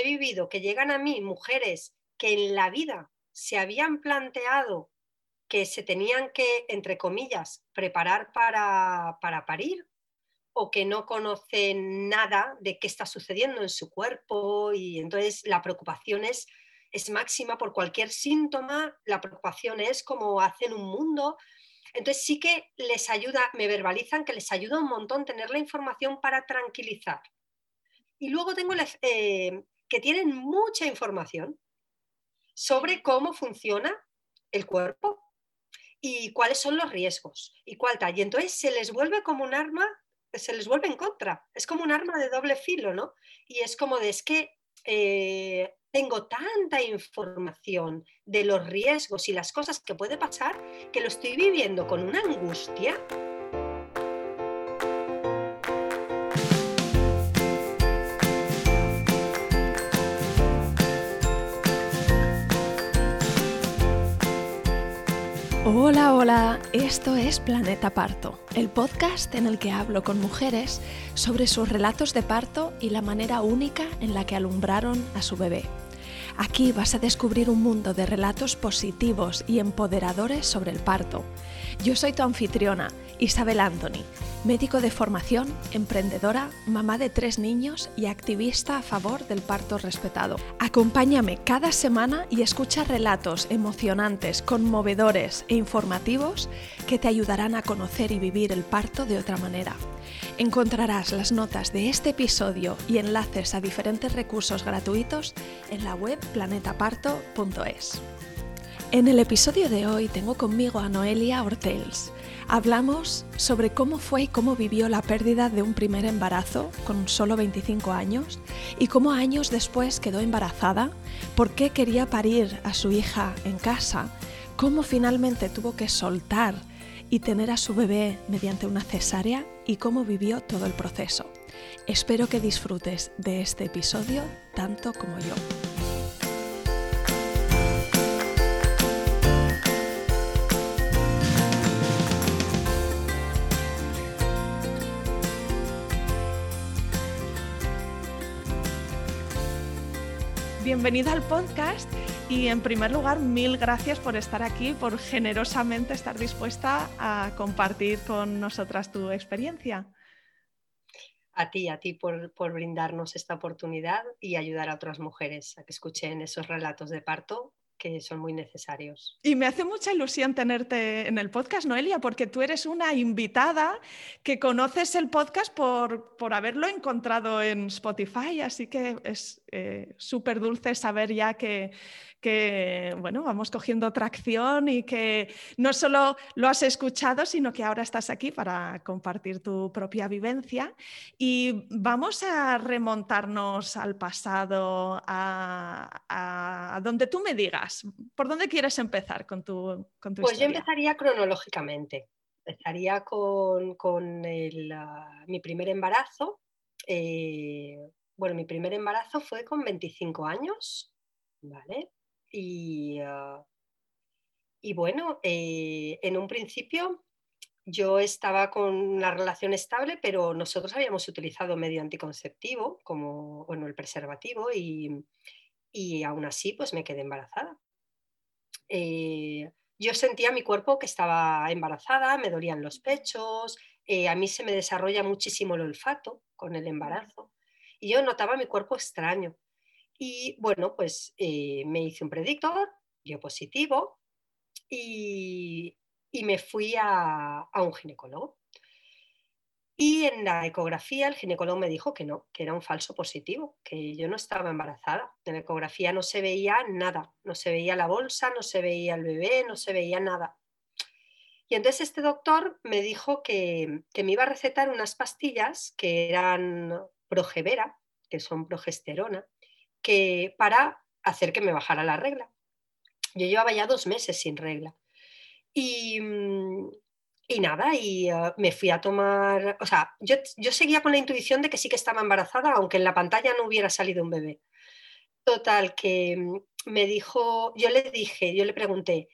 he vivido que llegan a mí mujeres que en la vida se habían planteado que se tenían que, entre comillas, preparar para, para parir o que no conocen nada de qué está sucediendo en su cuerpo y entonces la preocupación es, es máxima por cualquier síntoma, la preocupación es como hacen un mundo. Entonces sí que les ayuda, me verbalizan que les ayuda un montón tener la información para tranquilizar. Y luego tengo eh, que tienen mucha información sobre cómo funciona el cuerpo y cuáles son los riesgos y cuál tal. Y entonces se les vuelve como un arma se les vuelve en contra. Es como un arma de doble filo, ¿no? Y es como de, es que eh, tengo tanta información de los riesgos y las cosas que puede pasar que lo estoy viviendo con una angustia Hola, hola, esto es Planeta Parto, el podcast en el que hablo con mujeres sobre sus relatos de parto y la manera única en la que alumbraron a su bebé. Aquí vas a descubrir un mundo de relatos positivos y empoderadores sobre el parto. Yo soy tu anfitriona, Isabel Anthony, médico de formación, emprendedora, mamá de tres niños y activista a favor del parto respetado. Acompáñame cada semana y escucha relatos emocionantes, conmovedores e informativos que te ayudarán a conocer y vivir el parto de otra manera. Encontrarás las notas de este episodio y enlaces a diferentes recursos gratuitos en la web planetaparto.es. En el episodio de hoy tengo conmigo a Noelia Ortels Hablamos sobre cómo fue y cómo vivió la pérdida de un primer embarazo con solo 25 años y cómo años después quedó embarazada, por qué quería parir a su hija en casa, cómo finalmente tuvo que soltar y tener a su bebé mediante una cesárea y cómo vivió todo el proceso. Espero que disfrutes de este episodio tanto como yo. Bienvenida al podcast y en primer lugar mil gracias por estar aquí, por generosamente estar dispuesta a compartir con nosotras tu experiencia. A ti, a ti por, por brindarnos esta oportunidad y ayudar a otras mujeres a que escuchen esos relatos de parto que son muy necesarios. Y me hace mucha ilusión tenerte en el podcast, Noelia, porque tú eres una invitada que conoces el podcast por, por haberlo encontrado en Spotify, así que es eh, súper dulce saber ya que, que bueno, vamos cogiendo tracción y que no solo lo has escuchado, sino que ahora estás aquí para compartir tu propia vivencia. Y vamos a remontarnos al pasado, a, donde tú me digas. ¿Por dónde quieres empezar con tu, con Pues yo empezaría cronológicamente. Empezaría con, con ah, mi primer embarazo. Eh, bueno, mi primer embarazo fue con 25 años, ¿vale? Y, ah, y bueno, eh, en un principio yo estaba con una relación estable, pero nosotros habíamos utilizado medio anticonceptivo, como bueno, el preservativo, y, y aún así pues me quedé embarazada. Eh, yo sentía mi cuerpo que estaba embarazada, me dolían los pechos, eh, a mí se me desarrolla muchísimo el olfato con el embarazo y yo notaba mi cuerpo extraño. Y bueno, pues eh, me hice un predictor, dio positivo y, me fui a, un ginecólogo. Y en la ecografía el ginecólogo me dijo que no, que era un falso positivo, que yo no estaba embarazada. En la ecografía no se veía nada, no se veía la bolsa, no se veía el bebé, no se veía nada. Y entonces este doctor me dijo que, que me iba a recetar unas pastillas que eran progevera, que son progesterona, que para hacer que me bajara la regla. Yo llevaba ya dos meses sin regla. Y, mm, nada, y eh, me fui a tomar, o sea, yo, yo, seguía con la intuición de que sí que estaba embarazada, aunque en la pantalla no hubiera salido un bebé. Total, que mm, me dijo, yo le dije, yo le pregunté,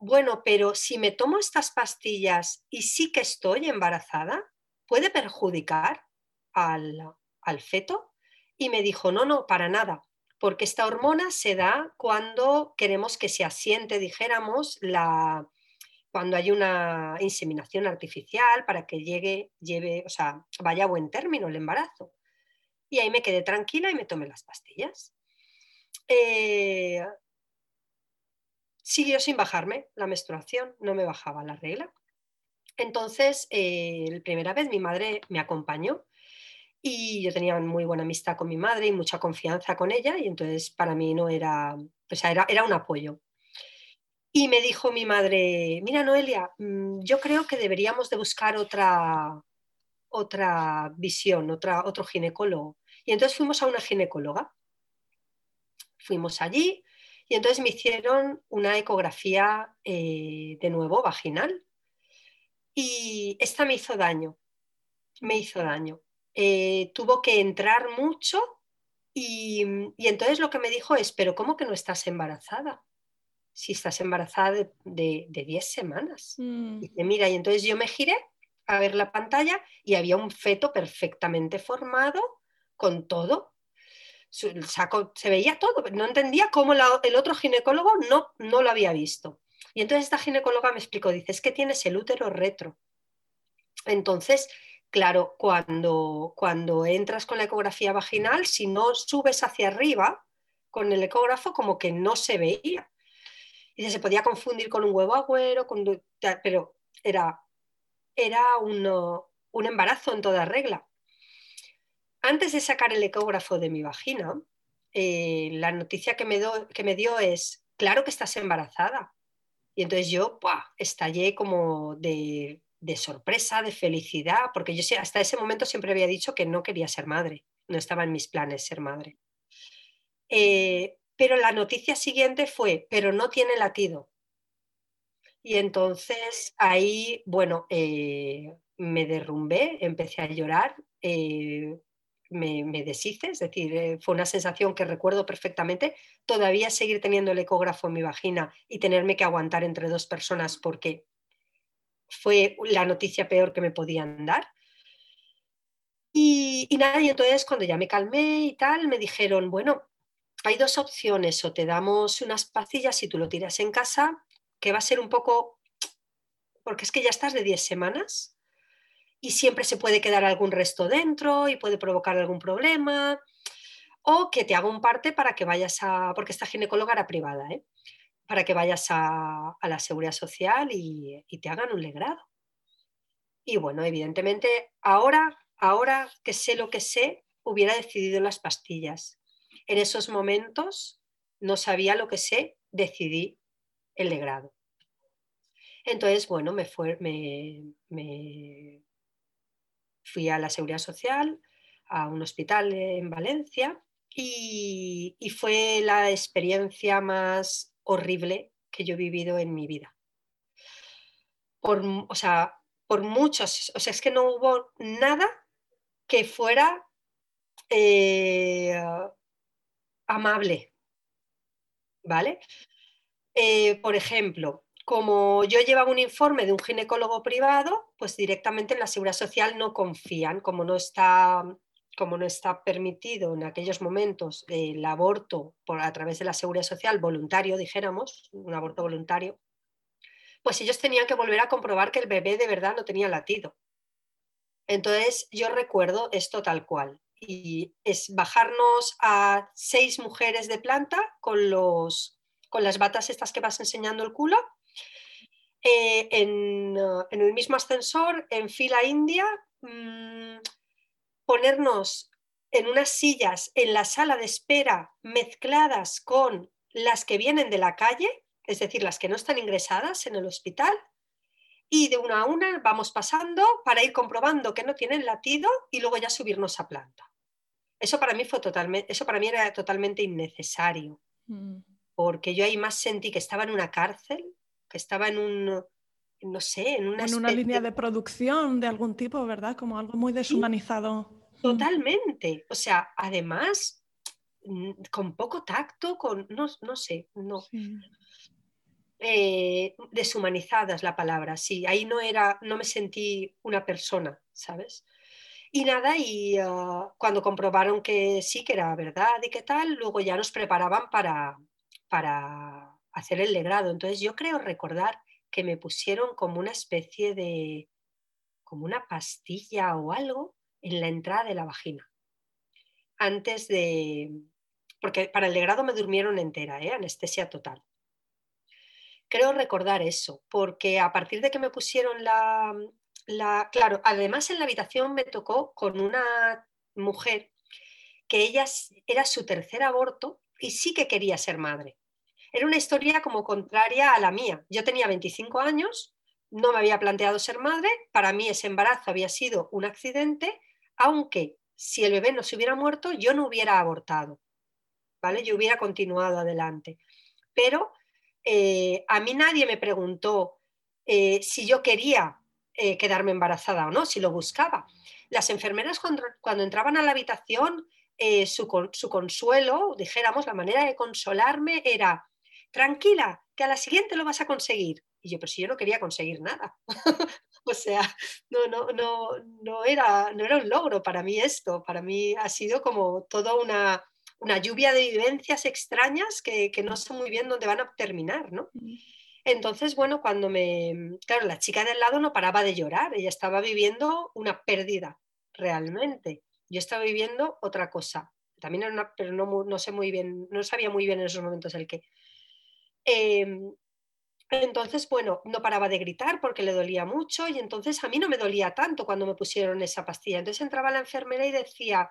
bueno, pero si me tomo estas pastillas y sí que estoy embarazada, ¿puede perjudicar al, al feto? Y me dijo, no, no, para nada. porque esta hormona se da cuando queremos que se asiente, dijéramos, la, cuando hay una inseminación artificial para que llegue, lleve, o sea, vaya a buen término el embarazo. Y ahí me quedé tranquila y me tomé las pastillas. Eh, siguió sin bajarme la menstruación, no me bajaba la regla. Entonces, eh, la primera vez mi madre me acompañó y yo tenía muy buena amistad con mi madre y mucha confianza con ella y entonces para mí no era, o sea, era, era un apoyo. Y me dijo mi madre, mira Noelia, mm, yo creo que deberíamos de buscar otra, otra visión, otra, otro ginecólogo. Y entonces fuimos a una ginecóloga. Fuimos allí y entonces me hicieron una ecografía eh, de nuevo vaginal. Y esta me hizo daño, me hizo daño. Eh, tuvo que entrar mucho y, y entonces lo que me dijo es, pero ¿cómo que no estás embarazada? si estás embarazada de, 10 semanas. Mm. Dice, mira, y entonces yo me giré a ver la pantalla y había un feto perfectamente formado con todo. se veía todo, no entendía cómo el otro ginecólogo no, no lo había visto. Y entonces esta ginecóloga me explicó, dice, es que tienes el útero retro. Entonces, claro, cuando, cuando entras con la ecografía vaginal, si no subes hacia arriba con el ecógrafo, como que no se veía. Y se podía confundir con un huevo agüero, pero era, era un embarazo en toda regla. Antes de sacar el ecógrafo de mi vagina, eh, la noticia que me, que me dio es, claro que estás embarazada. Y entonces yo estallé como de, sorpresa, de felicidad, porque yo hasta ese momento siempre había dicho que no quería ser madre, no estaba en mis planes ser madre. Eh, pero la noticia siguiente fue, pero no tiene latido. Y entonces ahí, bueno, eh, me derrumbé, empecé a llorar, eh, me, deshice, es decir, fue una sensación que recuerdo perfectamente. Todavía seguir teniendo el ecógrafo en mi vagina y tenerme que aguantar entre dos personas porque fue la noticia peor que me podían dar. Y, y nada, y entonces cuando ya me calmé y tal, me dijeron, bueno, hay dos opciones, o te damos unas pastillas y tú lo tiras en casa, que va a ser un poco, porque es que ya estás de 10 semanas y siempre se puede quedar algún resto dentro y puede provocar algún problema, o que te haga un parte para que vayas a, porque esta ginecóloga era privada, ¿eh? Para que vayas a, la seguridad social y, te hagan un legrado. Y bueno, evidentemente, ahora, ahora que sé lo que sé, hubiera decidido las pastillas en esos momentos no sabía lo que sé, decidí el legrado. Entonces, bueno, me, fui a la Seguridad Social, a un hospital en Valencia y, fue la experiencia más horrible que yo he vivido en mi vida. Por, o sea, por muchos, o sea, es que no hubo nada que fuera eh, amable. ¿Vale? Eh, por ejemplo, como yo llevaba un informe de un ginecólogo privado, pues directamente en la seguridad social no confían, como no está, como no está permitido en aquellos momentos el aborto por, a través de la seguridad social voluntario, dijéramos, un aborto voluntario, pues ellos tenían que volver a comprobar que el bebé de verdad no tenía latido. Entonces yo recuerdo esto tal cual y es bajarnos a seis mujeres de planta con, los, con las batas estas que vas enseñando el culo, eh, en, el mismo ascensor, en fila india, mm, ponernos en unas sillas en la sala de espera mezcladas con las que vienen de la calle, es decir, las que no están ingresadas en el hospital, y de una a una vamos pasando para ir comprobando que no tienen latido y luego ya subirnos a planta. Eso para mí fue totalmente, eso para mí era totalmente innecesario, mm. porque yo ahí más sentí que estaba en una cárcel, que estaba en un, no sé, en una, en una línea de producción de algún tipo, ¿verdad? Como algo muy deshumanizado. Totalmente. O sea, además, con poco tacto, con, no, no sé, no. Eh, deshumanizada es la palabra, sí. Ahí no era, no me sentí una persona, ¿sabes? Y nada, y ah, cuando comprobaron que sí, que era verdad y qué tal, luego ya nos preparaban para, para hacer el legrado. Entonces yo creo recordar que me pusieron como una especie de, como una pastilla o algo en la entrada de la vagina. Antes de, porque para el legrado me durmieron entera, ¿eh? anestesia total. Creo recordar eso, porque a partir de que me pusieron la, la, claro, además en la habitación me tocó con una mujer que ella era su tercer aborto y sí que quería ser madre. Era una historia como contraria a la mía. Yo tenía 25 años, no me había planteado ser madre, para mí ese embarazo había sido un accidente, aunque si el bebé no se hubiera muerto, yo no hubiera abortado, ¿vale? Yo hubiera continuado adelante. Pero eh, a mí nadie me preguntó eh, si yo quería eh, quedarme embarazada o no, si lo buscaba. Las enfermeras cuando, entraban a la habitación, su consuelo, dijéramos, la manera de consolarme era, tranquila, que a la siguiente lo vas a conseguir. Y yo, pero si yo no quería conseguir nada. o sea, no, no, no, no, era, no era un logro para mí esto. Para mí ha sido como toda una, una lluvia de vivencias extrañas que, que, no sé muy bien dónde van a terminar, ¿no? Entonces, bueno, cuando me... Claro, la chica del lado no paraba de llorar, ella estaba viviendo una pérdida, realmente. Yo estaba viviendo otra cosa. También era una, pero no, no sé muy bien, no sabía muy bien en esos momentos el qué. Em, entonces, bueno, no paraba de gritar porque le dolía mucho y entonces a mí no me dolía tanto cuando me pusieron esa pastilla. Entonces entraba la enfermera y decía,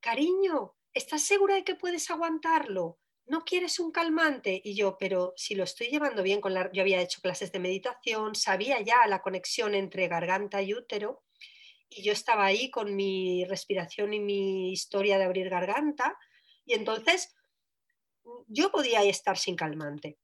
cariño, ¿estás segura de que puedes aguantarlo? ¿No quieres un calmante? Y yo, pero si lo estoy llevando bien, con la... yo había hecho clases de meditación, sabía ya la conexión entre garganta y útero y yo estaba ahí con mi respiración y mi historia de abrir garganta y entonces yo podía estar sin calmante.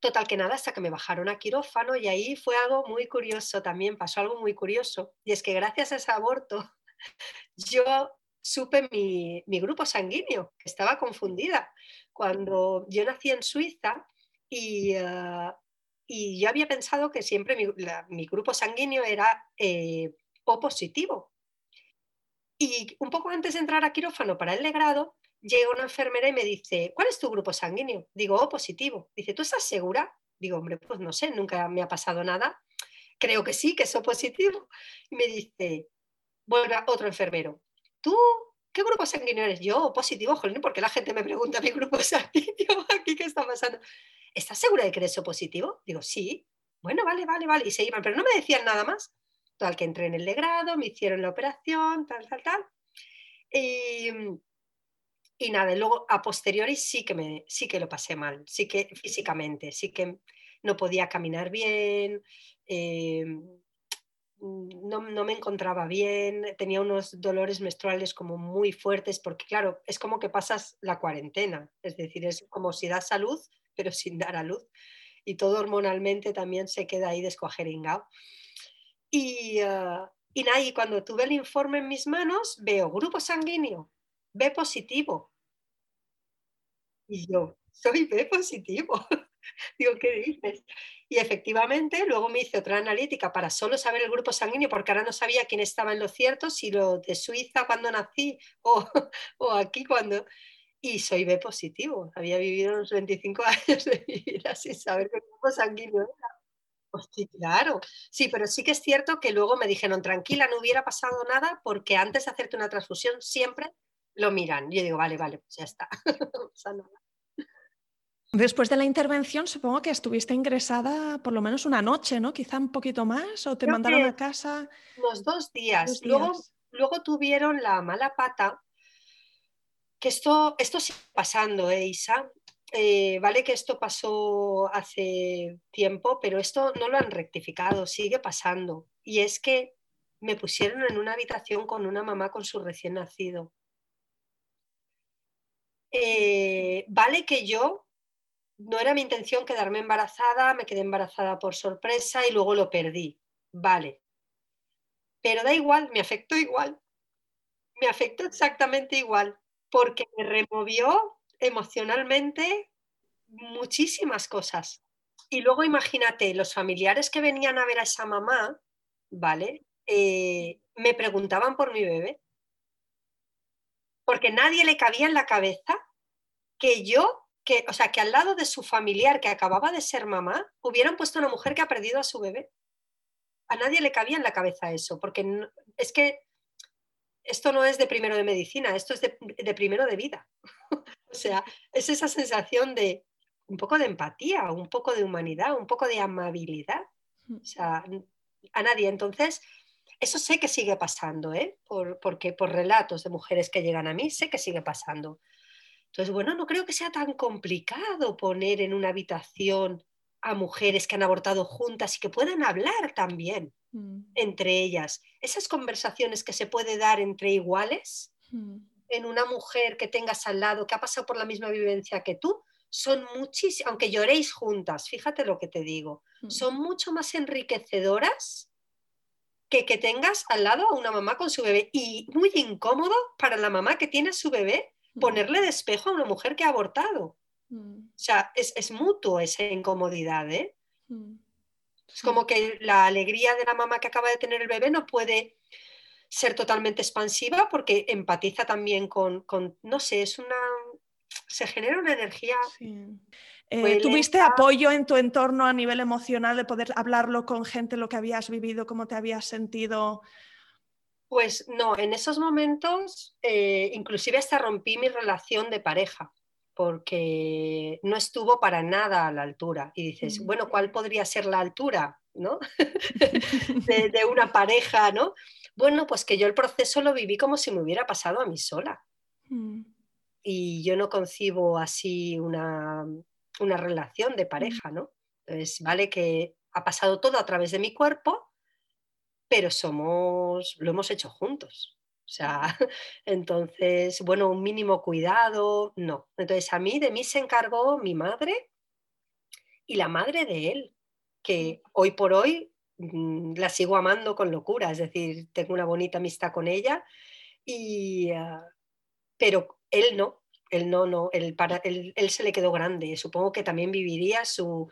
Total que nada, hasta que me bajaron a quirófano y ahí fue algo muy curioso también, pasó algo muy curioso. Y es que gracias a ese aborto yo supe mi, grupo sanguíneo, que estaba confundida. Cuando yo nací en Suiza y, uh, y yo había pensado que siempre mi, grupo sanguíneo era eh, O positivo. Y un poco antes de entrar a quirófano para el legrado, llega una enfermera y me dice, ¿cuál es tu grupo sanguíneo? Digo, O positivo. Dice, ¿tú estás segura? Digo, hombre, pues no sé, nunca me ha pasado nada. Creo que sí, que O positivo. Y me dice, bueno, otro enfermero, ¿tú qué grupo sanguíneo eres? Yo, positivo, jolín, porque la gente me pregunta mi grupo sanguíneo aquí, ¿qué está pasando? ¿Estás segura de que eres O positivo? Digo, sí. Bueno, vale, vale, vale. Y se iban, pero no me decían nada más. Tal que entré en el legrado, me hicieron la operación, tal, tal, tal. Y, y nada, luego a posteriori sí que, me, sí que lo pasé mal, sí que físicamente, sí que no podía caminar bien, eh, no, no, me encontraba bien, tenía unos dolores menstruales como muy fuertes, porque claro, es como que pasas la cuarentena, es decir, es como si das salud, pero sin dar a luz, y todo hormonalmente también se queda ahí descuajeringado. Y, uh, y nada, y cuando tuve el informe en mis manos, veo grupo sanguíneo, B positivo. Y yo, soy B positivo. Digo, ¿qué dices? Y efectivamente, luego me hice otra analítica para solo saber el grupo sanguíneo, porque ahora no sabía quién estaba en lo cierto, si lo de Suiza cuando nací o, o aquí cuando... Y soy B positivo. Había vivido unos 25 años de vida sin saber qué grupo sanguíneo era. Pues sí, claro. Sí, pero sí que es cierto que luego me dijeron, tranquila, no hubiera pasado nada, porque antes de hacerte una transfusión siempre lo miran. Yo digo, vale, vale, pues ya está. Después de la intervención, supongo que estuviste ingresada por lo menos una noche, ¿no? Quizá un poquito más, o te mandaron a casa. Unos dos días. Luego, luego tuvieron la mala pata, que esto, esto sigue pasando, ¿eh, Isa? Eh, vale que esto pasó hace tiempo, pero esto no lo han rectificado, sigue pasando. Y es que me pusieron en una habitación con una mamá con su recién nacido. Eh, vale que yo no era mi intención quedarme embarazada, me quedé embarazada por sorpresa y luego lo perdí. Vale. Pero da igual, me afectó igual. Me afectó exactamente igual, porque me removió emocionalmente muchísimas cosas. Y luego imagínate, los familiares que venían a ver a esa mamá, ¿vale? Eh, me preguntaban por mi bebé. Porque nadie le cabía en la cabeza que yo, que, o sea, que al lado de su familiar que acababa de ser mamá, hubieran puesto una mujer que ha perdido a su bebé. A nadie le cabía en la cabeza eso, porque es que esto no es de primero de medicina, esto es de, de primero de vida. o sea, es esa sensación de un poco de empatía, un poco de humanidad, un poco de amabilidad. Mm. O sea, a nadie. Entonces, eso sé que sigue pasando, ¿eh? Por, porque por relatos de mujeres que llegan a mí, sé que sigue pasando. Entonces, bueno, no creo que sea tan complicado poner en una habitación a mujeres que han abortado juntas y que puedan hablar también mm. entre ellas. Esas conversaciones que se puede dar entre iguales mm. en una mujer que tengas al lado, que ha pasado por la misma vivencia que tú, son muchísimas, aunque lloréis juntas, fíjate lo que te digo, mm. son mucho más enriquecedoras que que tengas al lado a una mamá con su bebé y muy incómodo para la mamá que tiene a su bebé. Ponerle de espejo a una mujer que ha abortado. Mm. O sea, es, mutuo esa incomodidad, ¿eh? Es como que la alegría de la mamá que acaba de tener el bebé no puede ser totalmente expansiva porque empatiza también con, con no sé, es una, se genera una energía. Eh, ¿Tuviste apoyo en tu entorno a nivel emocional de poder hablarlo con gente, lo que habías vivido, cómo te habías sentido? Pues no, en esos momentos eh, inclusive hasta rompí mi relación de pareja porque no estuvo para nada a la altura. Y dices, mm. bueno, ¿cuál podría ser la altura ¿no? de, una pareja? ¿no? Bueno, pues que yo el proceso lo viví como si me hubiera pasado a mí sola. Mm y yo no concibo así una, relación de pareja, ¿no? Entonces, vale que ha pasado todo a través de mi cuerpo, pero somos, lo hemos hecho juntos. O sea, entonces, bueno, un mínimo cuidado, no. Entonces, a mí, de mí se encargó mi madre y la madre de él, que hoy por hoy mm, la sigo amando con locura, es decir, tengo una bonita amistad con ella, y, ah, pero él no, él no, no, él, para, él, se le quedó grande. Supongo que también viviría su,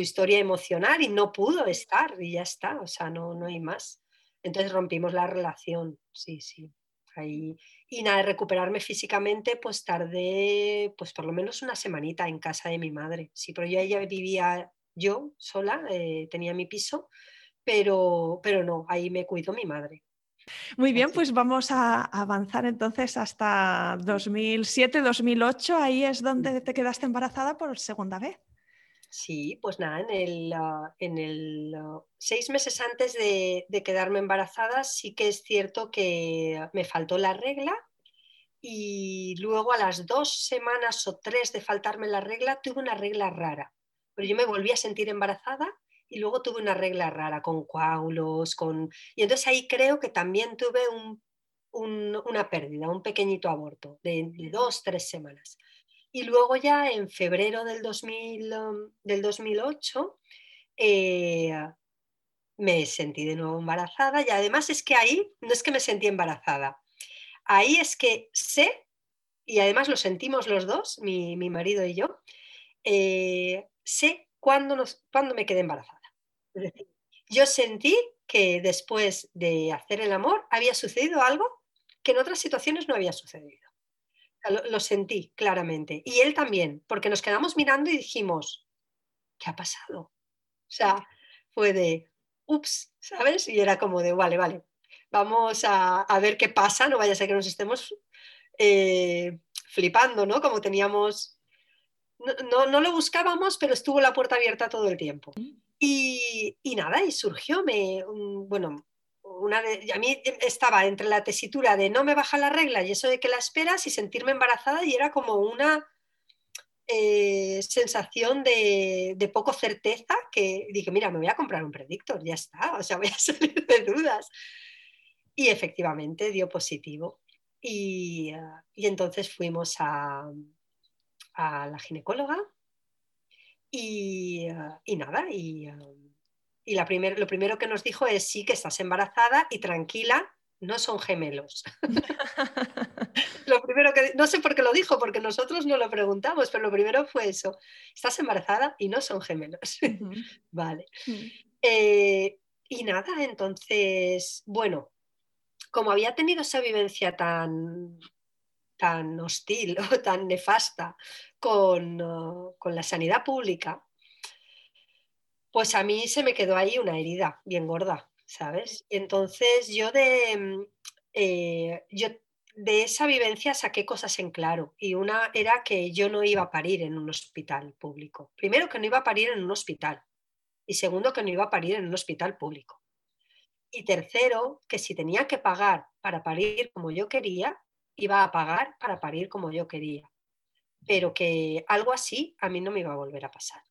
historia emocional y no pudo estar y ya está, o sea, no, no hay más. Entonces rompimos la relación, sí, sí. Ahí. Y nada, recuperarme físicamente, pues tardé, pues por lo menos una semanita en casa de mi madre. Sí, pero yo ya vivía yo sola, eh, tenía mi piso, pero, pero no, ahí me cuidó mi madre. Muy bien, pues vamos a avanzar entonces hasta 2007-2008. Ahí es donde te quedaste embarazada por segunda vez. Sí, pues nada, en el, ah, en el ah, seis meses antes de, quedarme embarazada sí que es cierto que me faltó la regla y luego a las dos semanas o tres de faltarme la regla tuve una regla rara, pero yo me volví a sentir embarazada y luego tuve una regla rara con coágulos, con... Y entonces ahí creo que también tuve una pérdida, un pequeñito aborto de, dos, tres semanas. Y luego ya en febrero del, 2000, um, del 2008 eh, me sentí de nuevo embarazada y además es que ahí no es que me sentí embarazada, ahí es que sé, y además lo sentimos los dos, mi, marido y yo, eh, sé cuándo, nos, cuándo me quedé embarazada yo sentí que después de hacer el amor había sucedido algo que en otras situaciones no había sucedido. Lo, sentí claramente. Y él también, porque nos quedamos mirando y dijimos, ¿qué ha pasado? O sea, fue de, ups, ¿sabes? Y era como de, vale, vale, vamos a, ver qué pasa, no vaya a ser que nos estemos eh, flipando, ¿no? Como teníamos, no, no, lo buscábamos, pero estuvo la puerta abierta todo el tiempo. Y, nada, y surgió, me, bueno, una a mí estaba entre la tesitura de no me baja la regla y eso de que la esperas y sentirme embarazada y era como una eh, sensación de, de, poco certeza que dije, mira, me voy a comprar un predictor, ya está, o sea, voy a salir de dudas. Y efectivamente dio positivo. Y, y entonces fuimos a, a la ginecóloga y, nada, y, la lo primero que nos dijo es sí que estás embarazada y tranquila, no son gemelos. lo primero que, no sé por qué lo dijo, porque nosotros no lo preguntamos, pero lo primero fue eso, estás embarazada y no son gemelos. vale. Mm. Eh, y nada, entonces, bueno, como había tenido esa vivencia tan, tan hostil o tan nefasta con, uh, con la sanidad pública, pues a mí se me quedó ahí una herida bien gorda, ¿sabes? Entonces yo de, mm, eh, yo de esa vivencia saqué cosas en claro y una era que yo no iba a parir en un hospital público. Primero que no iba a parir en un hospital y segundo que no iba a parir en un hospital público. Y tercero, que si tenía que pagar para parir como yo quería, iba a pagar para parir como yo quería. Pero que algo así a mí no me iba a volver a pasar.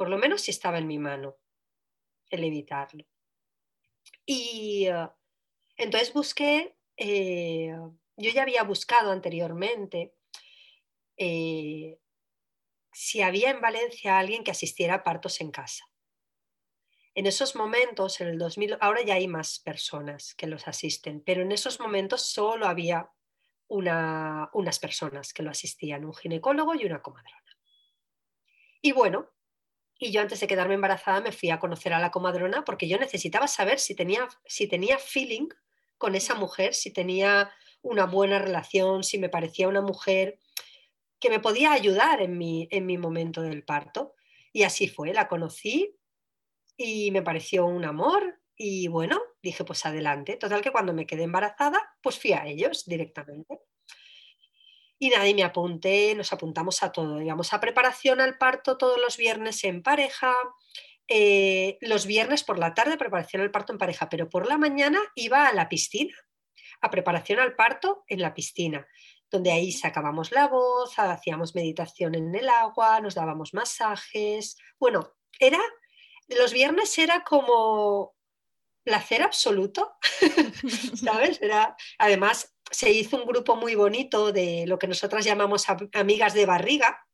Por lo menos si estaba en mi mano el evitarlo. Y eh, entonces busqué, eh, yo ya había buscado anteriormente eh, si había en Valencia alguien que asistiera a partos en casa. En esos momentos, en el 2000, ahora ya hay más personas que los asisten, pero en esos momentos solo había unas personas que lo asistían, un ginecólogo y una comadrona. Y bueno, y yo antes de quedarme embarazada me fui a conocer a la comadrona porque yo necesitaba saber si tenía, si tenía feeling con esa mujer, si tenía una buena relación, si me parecía una mujer que me podía ayudar en mi, en mi momento del parto. Y así fue, la conocí y me pareció un amor y bueno, dije, pues adelante. Total que cuando me quedé embarazada, pues fui a ellos directamente. Y nadie me apunté, nos apuntamos a todo. Íbamos a preparación al parto todos los viernes en pareja, eh, los viernes por la tarde preparación al parto en pareja, pero por la mañana iba a la piscina, a preparación al parto en la piscina, donde ahí sacábamos la voz, hacíamos meditación en el agua, nos dábamos masajes. Bueno, era, los viernes era como placer absoluto, ¿sabes? Era, además, se hizo un grupo muy bonito de lo que nosotras llamamos amigas de barriga.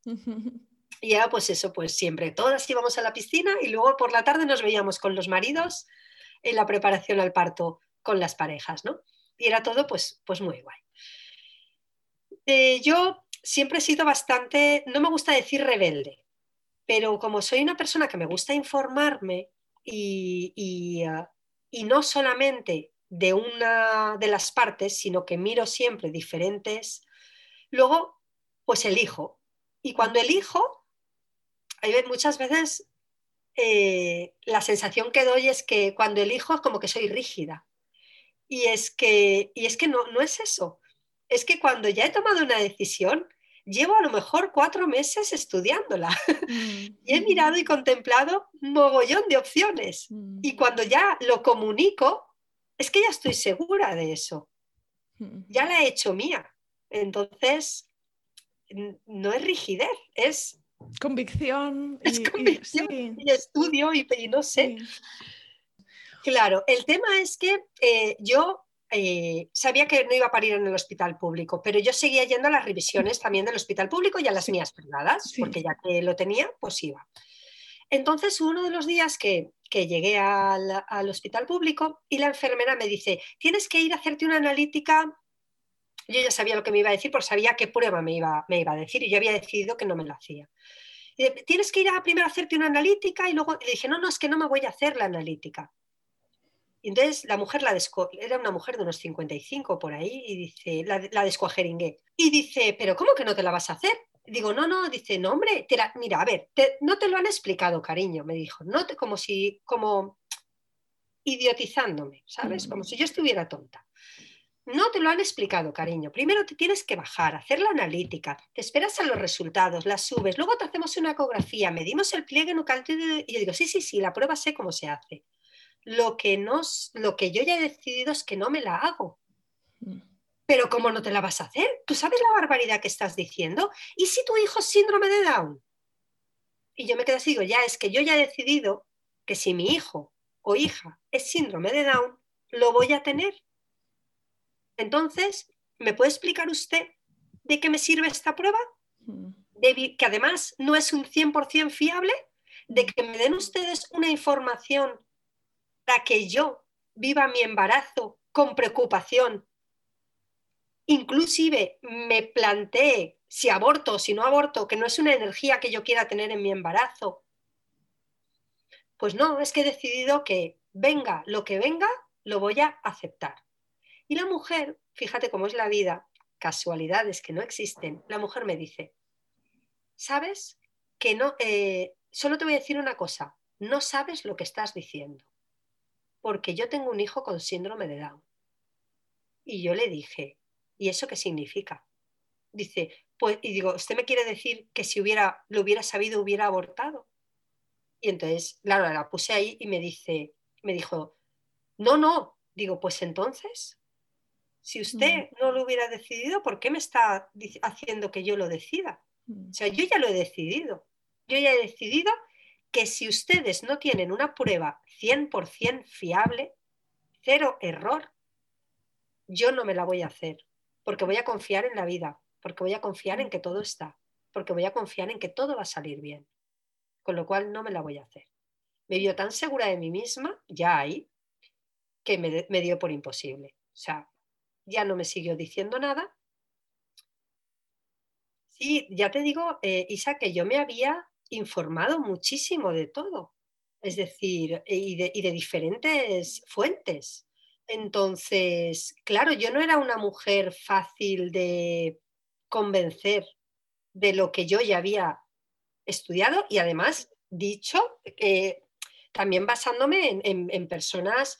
Y ya, pues eso, pues siempre todas íbamos a la piscina y luego por la tarde nos veíamos con los maridos en la preparación al parto con las parejas, ¿no? Y era todo, pues, pues muy guay. Eh, yo siempre he sido bastante, no me gusta decir rebelde, pero como soy una persona que me gusta informarme y, ah, y no solamente de una de las partes, sino que miro siempre diferentes, luego pues elijo. Y cuando elijo, hay muchas veces eh, la sensación que doy es que cuando elijo es como que soy rígida. Y es que, y es que no, no es eso. Es que cuando ya he tomado una decisión, llevo a lo mejor cuatro meses estudiándola mm. y he mirado y contemplado mogollón de opciones. Mm. Y cuando ya lo comunico, es que ya estoy segura de eso. Mm. Ya la he hecho mía. Entonces, no es rigidez, es convicción. Es convicción y, estudio y, no sé. Claro, el tema es que eh, yo eh, sabía que no iba a parir en el hospital público, pero yo seguía yendo a las revisiones también del hospital público y a las mías privadas, porque ya que lo tenía, pues iba. Entonces, uno de los días que, llegué al, hospital público y la enfermera me dice, tienes que ir a hacerte una analítica. Yo ya sabía lo que me iba a decir, porque sabía qué prueba me iba, me iba a decir y yo había decidido que no me la hacía. tienes que ir a primero a hacerte una analítica y luego le dije, no, no, es que no me voy a hacer la analítica. Entonces la mujer la era una mujer de unos 55 por ahí y dice, la, la descuajeringué. Y dice, pero ¿cómo que no te la vas a hacer? Digo, no, no, dice, no, hombre, mira, a ver, no te lo han explicado, cariño, me dijo, no te, como si, como idiotizándome, ¿sabes? Como si yo estuviera tonta. No te lo han explicado, cariño. Primero te tienes que bajar, hacer la analítica, te esperas a los resultados, las subes, luego te hacemos una ecografía, medimos el pliegue nucal y yo digo, sí, sí, sí, la prueba sé cómo se hace. Lo que, lo que yo ya he decidido es que no me la hago. Mm. Pero ¿cómo no te la vas a hacer? ¿Tú sabes la barbaridad que estás diciendo? ¿Y si tu hijo es síndrome de Down? Y yo me quedo así, digo, ya es que yo ya he decidido que si mi hijo o hija es síndrome de Down, lo voy a tener. Entonces, ¿me puede explicar usted de qué me sirve esta prueba? Mm. De, que además no es un 100% fiable, de que me den ustedes una información para que yo viva mi embarazo con preocupación inclusive me planteé si aborto o si no aborto, que no es una energía que yo quiera tener en mi embarazo. Pues no, es que he decidido que venga lo que venga, lo voy a aceptar. Y la mujer, fíjate cómo es la vida, casualidades que no existen, la mujer me dice, ¿sabes? Que no, eh, solo te voy a decir una cosa, no sabes lo que estás diciendo, porque yo tengo un hijo con síndrome de Down. Y yo le dije, ¿y eso qué significa? Dice, pues, y digo, ¿usted me quiere decir que si hubiera, lo hubiera sabido, hubiera abortado? Y entonces, claro, la puse ahí y me dice, me dijo, no, no, digo, pues entonces, si usted no lo hubiera decidido, ¿por qué me está haciendo que yo lo decida? O sea, yo ya lo he decidido. Yo ya he decidido que si ustedes no tienen una prueba 100% fiable, cero error, yo no me la voy a hacer, porque voy a confiar en la vida, porque voy a confiar en que todo está, porque voy a confiar en que todo va a salir bien. Con lo cual no me la voy a hacer. Me vio tan segura de mí misma, ya ahí, que me, dio por imposible. O sea, ya no me siguió diciendo nada. Sí, ya te digo, eh, Isa, que yo me había informado muchísimo de todo, es decir, y de, diferentes fuentes. Entonces, claro, yo no era una mujer fácil de convencer de lo que yo ya había estudiado y además dicho, eh, también basándome en, personas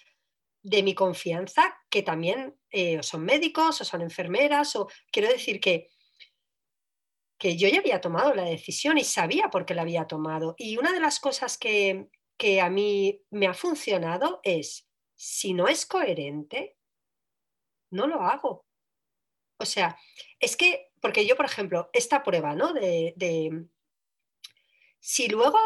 de mi confianza que también eh, son médicos o son enfermeras o quiero decir que que yo ya había tomado la decisión y sabía por qué la había tomado. Y una de las cosas que, que a mí me ha funcionado es, si no es coherente, no lo hago. O sea, es que, porque yo, por ejemplo, esta prueba, ¿no? De, de si luego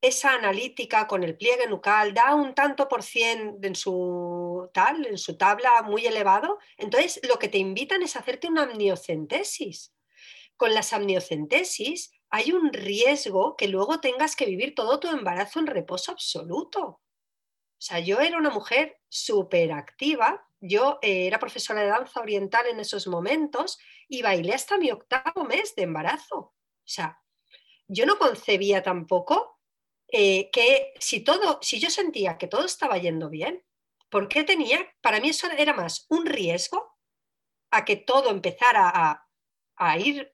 esa analítica con el pliegue nucal da un tanto por cien en su tal, en su tabla muy elevado, entonces lo que te invitan es hacerte una amniocentesis con las amniocentesis hay un riesgo que luego tengas que vivir todo tu embarazo en reposo absoluto. O sea, yo era una mujer súper activa, yo eh, era profesora de danza oriental en esos momentos y bailé hasta mi octavo mes de embarazo. O sea, yo no concebía tampoco eh, que si todo, si yo sentía que todo estaba yendo bien, ¿por qué tenía? Para mí eso era más un riesgo a que todo empezara a, a ir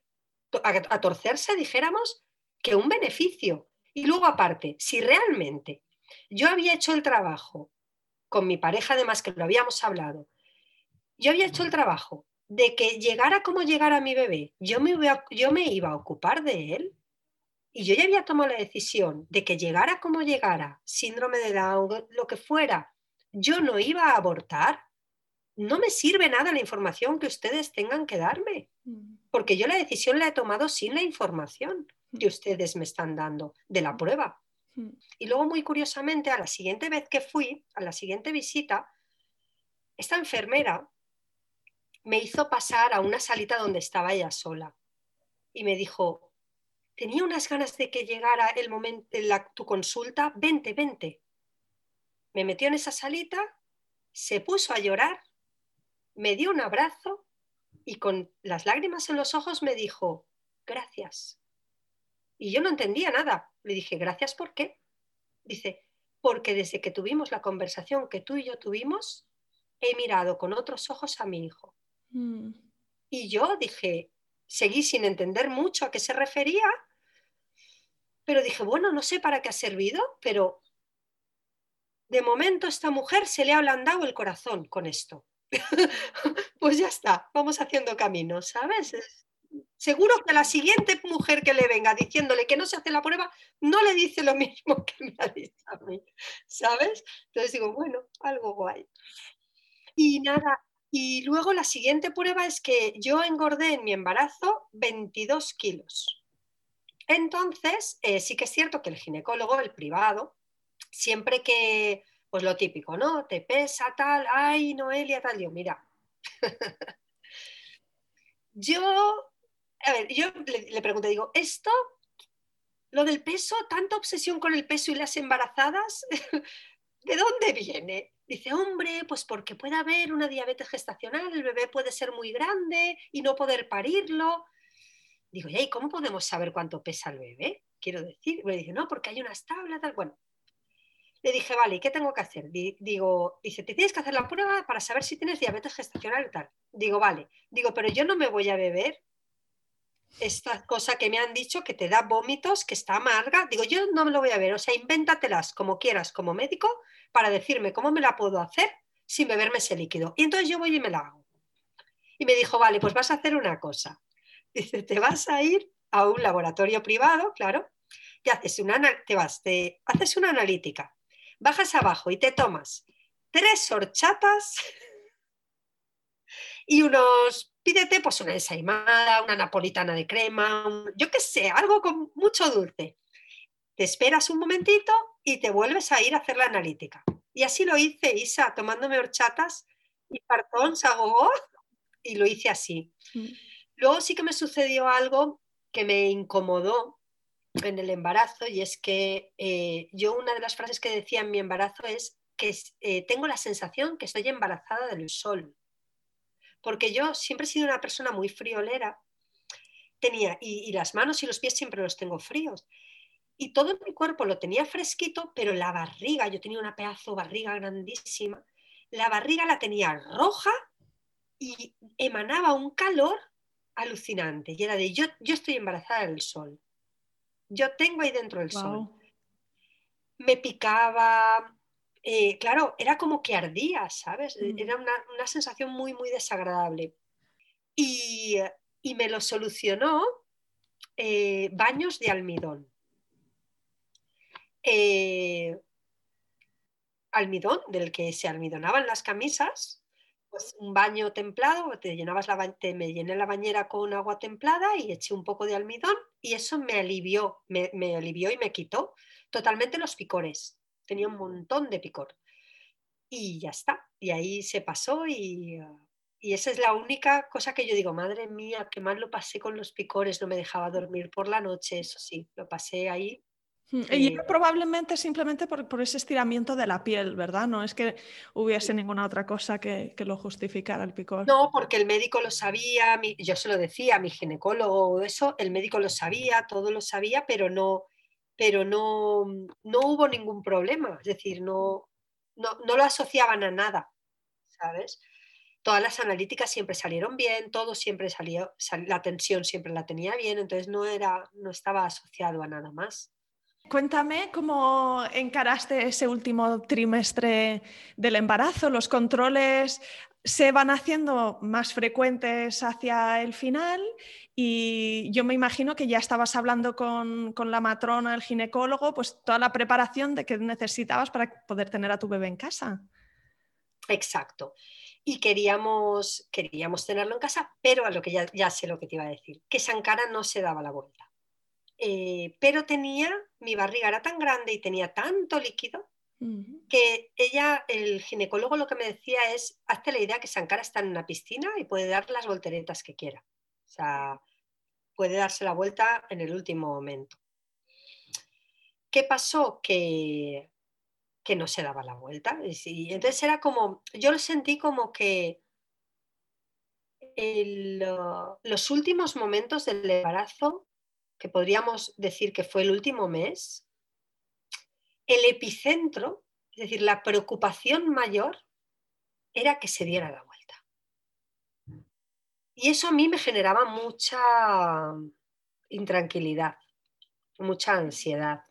a, torcerse, dijéramos, que un beneficio. Y luego aparte, si realmente yo había hecho el trabajo con mi pareja, además que lo habíamos hablado, yo había hecho el trabajo de que llegara como llegara mi bebé, yo me, yo me iba a ocupar de él y yo ya había tomado la decisión de que llegara como llegara, síndrome de Down, lo que fuera, yo no iba a abortar, no me sirve nada la información que ustedes tengan que darme, mm. porque yo la decisión la he tomado sin la información que mm. ustedes me están dando de la prueba. Mm. Y luego, muy curiosamente, a la siguiente vez que fui, a la siguiente visita, esta enfermera me hizo pasar a una salita donde estaba ella sola y me dijo, tenía unas ganas de que llegara el momento, la, tu consulta, vente, vente. Me metió en esa salita, se puso a llorar me dio un abrazo y con las lágrimas en los ojos me dijo, gracias. Y yo no entendía nada. Le dije, gracias, ¿por qué? Dice, porque desde que tuvimos la conversación que tú y yo tuvimos, he mirado con otros ojos a mi hijo. Mm. Y yo dije, seguí sin entender mucho a qué se refería, pero dije, bueno, no sé para qué ha servido, pero de momento esta mujer se le ha ablandado el corazón con esto. pues ya está, vamos haciendo camino, ¿sabes? Seguro que la siguiente mujer que le venga diciéndole que no se hace la prueba, no le dice lo mismo que me ha dicho a mí, ¿sabes? Entonces digo, bueno, algo guay. Y nada, y luego la siguiente prueba es que yo engordé en mi embarazo 22 kilos. Entonces, eh, sí que es cierto que el ginecólogo, el privado, siempre que pues lo típico, ¿no? Te pesa tal, ay, Noelia, tal. Yo, mira, yo, a ver, yo le, pregunto, digo, ¿esto, lo del peso, tanta obsesión con el peso y las embarazadas, ¿de dónde viene? Dice, hombre, pues porque puede haber una diabetes gestacional, el bebé puede ser muy grande y no poder parirlo. Digo, ¿y cómo podemos saber cuánto pesa el bebé? Quiero decir, me dice, no, porque hay unas tablas, tal. Bueno, Le dije, vale, ¿y qué tengo que hacer? digo, dice, te tienes que hacer la prueba para saber si tienes diabetes gestacional y tal. Digo, vale. Digo, pero yo no me voy a beber esta cosa que me han dicho que te da vómitos, que está amarga. Digo, yo no me lo voy a ver. O sea, invéntatelas como quieras como médico para decirme cómo me la puedo hacer sin beberme ese líquido. Y entonces yo voy y me la hago. Y me dijo, vale, pues vas a hacer una cosa. Dice, te vas a ir a un laboratorio privado, claro, y haces una, te vas, te haces una analítica bajas abajo y te tomas tres horchatas y unos, pídete pues una ensaimada, una napolitana de crema, yo qué sé, algo con mucho dulce. Te esperas un momentito y te vuelves a ir a hacer la analítica. Y así lo hice, Isa, tomándome horchatas y partón, sagogó, y lo hice así. Mm. Luego sí que me sucedió algo que me incomodó en el embarazo y es que eh, yo una de las frases que decía en mi embarazo es que eh, tengo la sensación que estoy embarazada del sol. Porque yo siempre he sido una persona muy friolera tenía, y, las manos y los pies siempre los tengo fríos. Y todo mi cuerpo lo tenía fresquito, pero la barriga, yo tenía una pedazo barriga grandísima, la barriga la tenía roja y emanaba un calor alucinante. Y era de, yo, yo estoy embarazada del sol yo tengo ahí dentro el sol. Me picaba, eh, claro, era como que ardía, ¿sabes? Mm. Era una, sensación muy, muy desagradable. Y, me lo solucionó eh, baños de almidón. Eh, almidón, del que se almidonaban las camisas, pues un baño templado, te llenabas la me llené la bañera con agua templada y eché un poco de almidón y eso me alivió, me, alivió y me quitó totalmente los picores. Tenía un montón de picor. Y ya está. Y ahí se pasó y, y esa es la única cosa que yo digo, madre mía, qué mal lo pasé con los picores, no me dejaba dormir por la noche, eso sí, lo pasé ahí Mm, y probablemente simplemente por, ese estiramiento de la piel, ¿verdad? No es que hubiese ninguna otra cosa que, lo justificara el picor. No, porque el médico lo sabía, yo se lo decía, mi ginecólogo, eso, el médico lo sabía, todo lo sabía, pero no, pero no, no hubo ningún problema, es decir, no, no, lo asociaban a nada, ¿sabes? Todas las analíticas siempre salieron bien, todo siempre salió, la tensión siempre la tenía bien, entonces no, era, no estaba asociado a nada más. Cuéntame cómo encaraste ese último trimestre del embarazo. ¿Los controles se van haciendo más frecuentes hacia el final? Y yo me imagino que ya estabas hablando con, la matrona, el ginecólogo, pues toda la preparación de que necesitabas para poder tener a tu bebé en casa. Exacto. Y queríamos, queríamos tenerlo en casa, pero a lo que ya, ya sé lo que te iba a decir, que Sankara no se daba la vuelta. Eh, pero tenía, mi barriga era tan grande y tenía tanto líquido que ella, el ginecólogo lo que me decía es, hazte la idea que Sankara está en una piscina y puede dar las volteretas que quiera. O sea, puede darse la vuelta en el último momento. ¿Qué pasó? Que, que no se daba la vuelta. Y entonces era como, yo lo sentí como que los últimos momentos del embarazo que podríamos decir que fue el último mes, el epicentro, es decir, la preocupación mayor era que se diera la vuelta. Y eso a mí me generaba mucha intranquilidad, mucha ansiedad.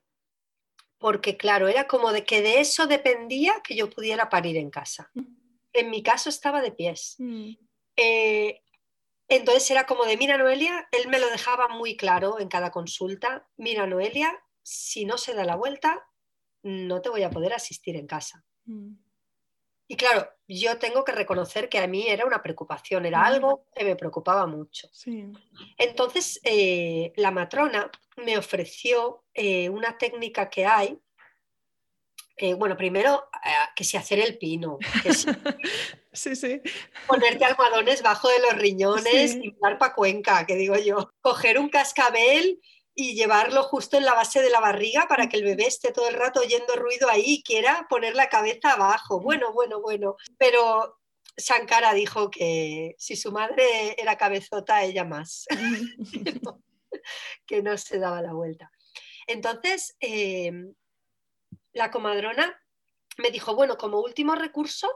Porque claro, era como de que de eso dependía que yo pudiera parir en casa. En mi caso estaba de pies. Mm. Eh, entonces era como de, mira Noelia, él me lo dejaba muy claro en cada consulta, mira Noelia, si no se da la vuelta, no te voy a poder asistir en casa. Mm. Y claro, yo tengo que reconocer que a mí era una preocupación, era mm. algo que me preocupaba mucho. Entonces, eh, la matrona me ofreció eh, una técnica que hay, eh, bueno, primero que si hacer el pino, que Sí, sí. Ponerte almohadones bajo de los riñones y dar para Cuenca, que digo yo. Coger un cascabel y llevarlo justo en la base de la barriga para que el bebé esté todo el rato oyendo ruido ahí y quiera poner la cabeza abajo. Bueno, bueno, bueno. Pero Sankara dijo que si su madre era cabezota, ella más. que, no, se daba la vuelta. Entonces, eh, la comadrona me dijo, bueno, como último recurso,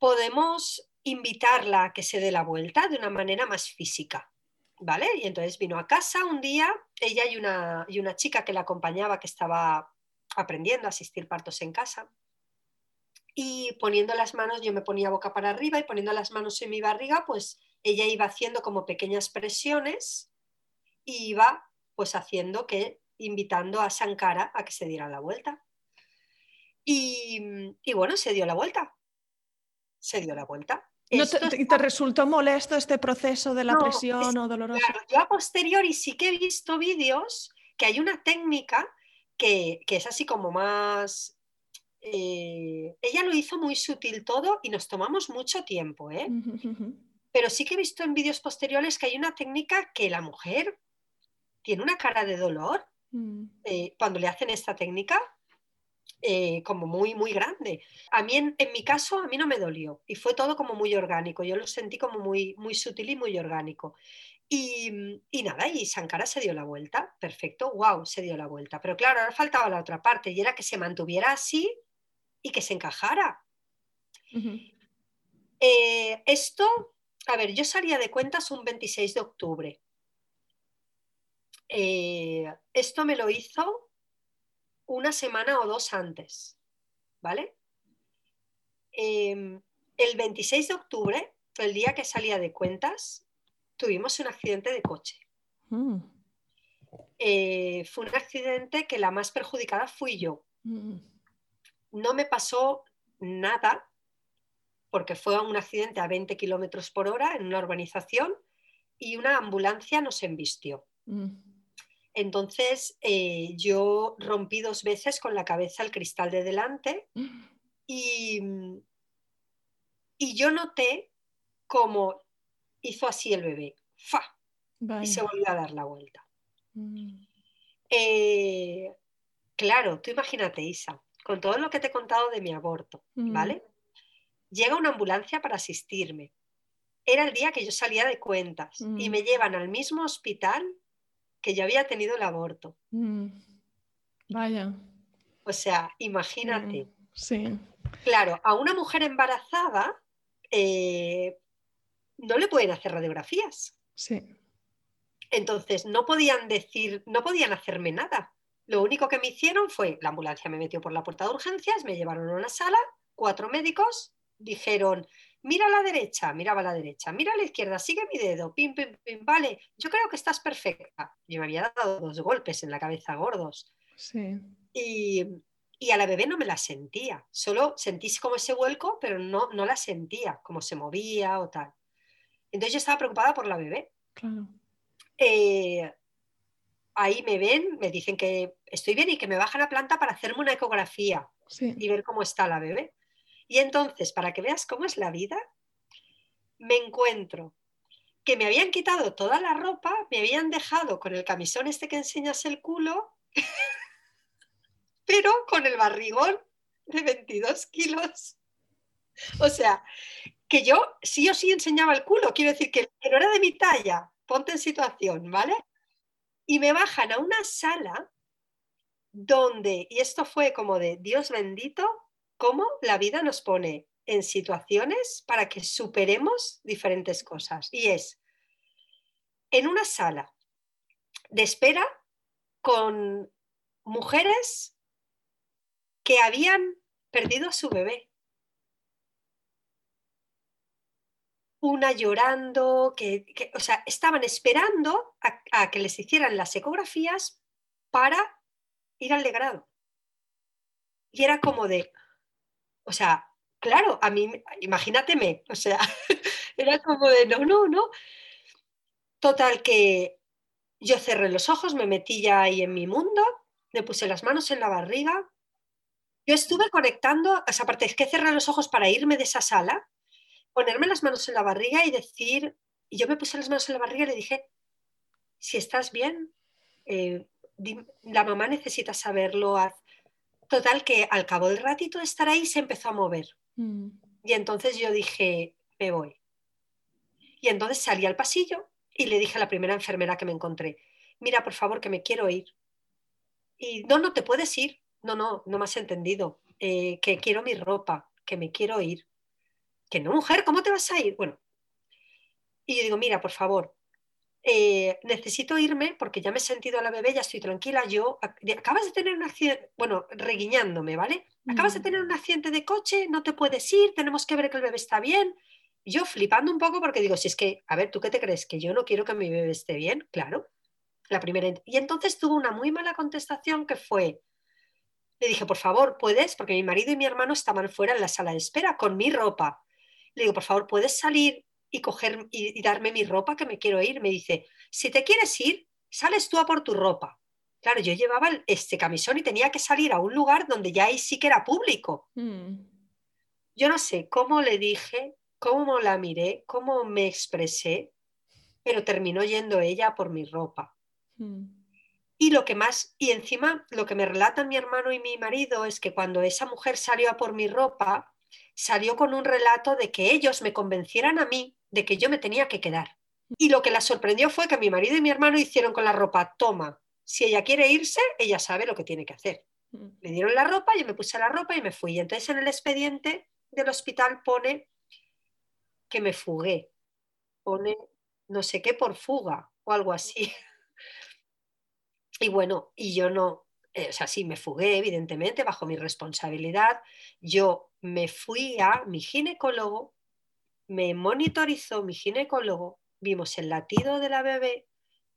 podemos invitarla a que se dé la vuelta de una manera más física. ¿Vale? Y entonces vino a casa un día, ella y una, y una chica que la acompañaba que estaba aprendiendo a asistir partos en casa. Y poniendo las manos, yo me ponía boca para arriba y poniendo las manos en mi barriga, pues ella iba haciendo como pequeñas presiones y iba pues haciendo que, invitando a Sankara a que se diera la vuelta. Y, y bueno, se dio la vuelta. Se dio la vuelta. ¿No te, te, resultó molesto este proceso de la presión o doloroso? Claro, yo a posteriori sí que he visto vídeos que hay una técnica que, que es así como más... Eh, ella lo hizo muy sutil todo y nos tomamos mucho tiempo, ¿eh? Pero sí que he visto en vídeos posteriores que hay una técnica que la mujer tiene una cara de dolor mm. eh, cuando le hacen esta técnica eh, como muy, muy grande. A mí, en, mi caso, a mí no me dolió y fue todo como muy orgánico. Yo lo sentí como muy, muy sutil y muy orgánico. Y, y, nada, y Sankara se dio la vuelta, perfecto, wow, se dio la vuelta. Pero claro, ahora faltaba la otra parte y era que se mantuviera así y que se encajara. Eh, esto, a ver, yo salía de cuentas un 26 de octubre. Eh, esto me lo hizo una semana o dos antes, ¿vale? Em, el 26 de octubre, el día que salía de cuentas, tuvimos un accidente de coche. Mm. Eh, fue un accidente que la más perjudicada fui yo. Mm. No me pasó nada porque fue un accidente a 20 kilómetros por hora en una urbanización y una ambulancia nos embistió. Mm. Entonces eh, yo rompí dos veces con la cabeza el cristal de delante y, y yo noté cómo hizo así el bebé, ¡fa! Y se volvió a dar la vuelta. Mm. Eh, claro, tú imagínate, Isa, con todo lo que te he contado de mi aborto, mm. ¿vale? Llega una ambulancia para asistirme. Era el día que yo salía de cuentas y mm. me llevan al mismo hospital que ya había tenido el aborto. Mm, vaya. O sea, imagínate. Sí. Claro, a una mujer embarazada eh, no le pueden hacer radiografías. Sí. Entonces, no podían decir, no podían hacerme nada. Lo único que me hicieron fue, la ambulancia me metió por la puerta de urgencias, me llevaron a una sala, cuatro médicos dijeron, mira a la derecha, miraba a la derecha, mira a la izquierda, sigue mi dedo, pim, pim, pim, vale, yo creo que estás perfecta. Yo me había dado dos golpes en la cabeza gordos. Sí. Y, y a la bebé no me la sentía, solo sentís como ese vuelco, pero no, no la sentía, como se movía o tal. Entonces yo estaba preocupada por la bebé. Claro. Eh, ahí me ven, me dicen que estoy bien y que me bajan a planta para hacerme una ecografía y ver cómo está la bebé. Y entonces, para que veas cómo es la vida, me encuentro que me habían quitado toda la ropa, me habían dejado con el camisón este que enseñas el culo, pero con el barrigón de 22 kilos. O sea, que yo sí o sí enseñaba el culo, quiero decir que, no era de mi talla, ponte en situación, ¿vale? Y me bajan a una sala donde, y esto fue como de Dios bendito, cómo la vida nos pone en situaciones para que superemos diferentes cosas. Y es en una sala de espera con mujeres que habían perdido a su bebé. Una llorando, que, o sea, estaban esperando a, a que les hicieran las ecografías para ir al legrado. Y era como de, o sea, claro, a mí, imagínateme, o sea, era como de, no, no, no. Total que yo cerré los ojos, me metí ya ahí en mi mundo, me puse las manos en la barriga. Yo estuve conectando, esa parte es que cerré los ojos para irme de esa sala, ponerme las manos en la barriga y decir, y yo me puse las manos en la barriga y le dije, si estás bien, eh, la mamá necesita saberlo, Total, que al cabo del ratito de estar ahí se empezó a mover. Mm. Y entonces yo dije, me voy. Y entonces salí al pasillo y le dije a la primera enfermera que me encontré, mira, por favor, que me quiero ir. Y no, no te puedes ir. no, no, no me has entendido, eh, que quiero mi ropa, que me quiero ir. Que no, mujer, ¿cómo te vas a ir? Bueno, y yo digo, mira, por favor, eh, necesito irme porque ya me he sentido a la bebé, ya estoy tranquila. Yo, acabas de tener un accidente, bueno, reguiñándome, ¿vale? Acabas de tener un accidente de coche, no te puedes ir, tenemos que ver que el bebé está bien. yo flipando un poco porque digo, si es que, a ver, ¿tú qué te crees? ¿Que yo no quiero que mi bebé esté bien? Claro. La primera. Y entonces tuvo una muy mala contestación que fue, le dije, por favor, ¿puedes? Porque mi marido y mi hermano estaban fuera en la sala de espera con mi ropa. Le digo, por favor, ¿puedes salir y coger y, darme mi ropa que me quiero ir. Me dice, si te quieres ir, sales tú a por tu ropa. Claro, yo llevaba este camisón y tenía que salir a un lugar donde ya ahí sí que era público. Mm. Yo no sé cómo le dije, cómo la miré, cómo me expresé, pero terminó yendo ella por mi ropa. Mm. Y lo que más, y encima lo que me relatan mi hermano y mi marido es que cuando esa mujer salió a por mi ropa, salió con un relato de que ellos me convencieran a mí de que yo me tenía que quedar. Y lo que la sorprendió fue que mi marido y mi hermano hicieron con la ropa, toma, si ella quiere irse, ella sabe lo que tiene que hacer. Mm. Me dieron la ropa, yo me puse la ropa y me fui. Y entonces en el expediente del hospital pone que me fugué. Pone no sé qué por fuga o algo así. Y bueno, y yo no, eh, o sea, sí, me fugué, evidentemente, bajo mi responsabilidad. Yo me fui a mi ginecólogo me monitorizó mi ginecólogo, vimos el latido de la bebé,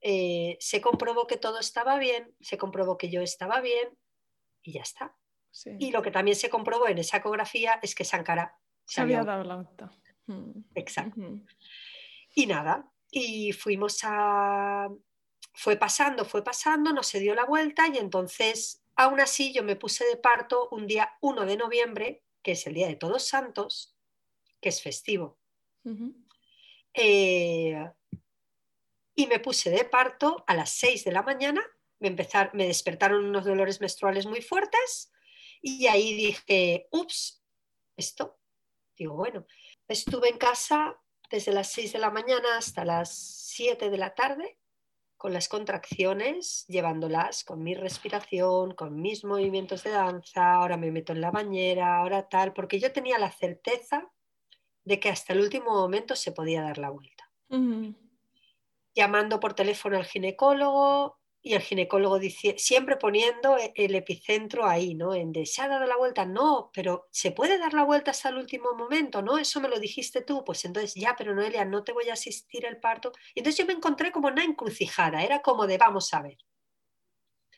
eh, se comprobó que todo estaba bien, se comprobó que yo estaba bien y ya está. Y lo que también se comprobó en esa ecografía es que Sankara se, había dado la alta. Mm. Exacto. Y nada, y fuimos a... Fue pasando, fue pasando, no se dio la vuelta y entonces, aún así, yo me puse de parto un día 1 de noviembre, que es el Día de Todos Santos, que es festivo. Eh, y me puse de parto a las 6 de la mañana, me, empezar, me despertaron unos dolores menstruales muy fuertes y ahí dije, ups, esto. Digo, bueno, estuve en casa desde las 6 de la mañana hasta las 7 de la tarde con las contracciones, llevándolas con mi respiración, con mis movimientos de danza, ahora me meto en la bañera, ahora tal, porque yo tenía la certeza de que hasta el último momento se podía dar la vuelta. Llamando por teléfono al ginecólogo y el ginecólogo dice, siempre poniendo e-, el epicentro ahí, ¿no? En de, ¿se ha dado la vuelta? No, pero ¿se puede dar la vuelta hasta el último momento? ¿No? Eso me lo dijiste tú. Pues entonces, ya, pero Noelia, no te voy a asistir el parto. Y entonces yo me encontré como una encrucijada, era como de, vamos a ver,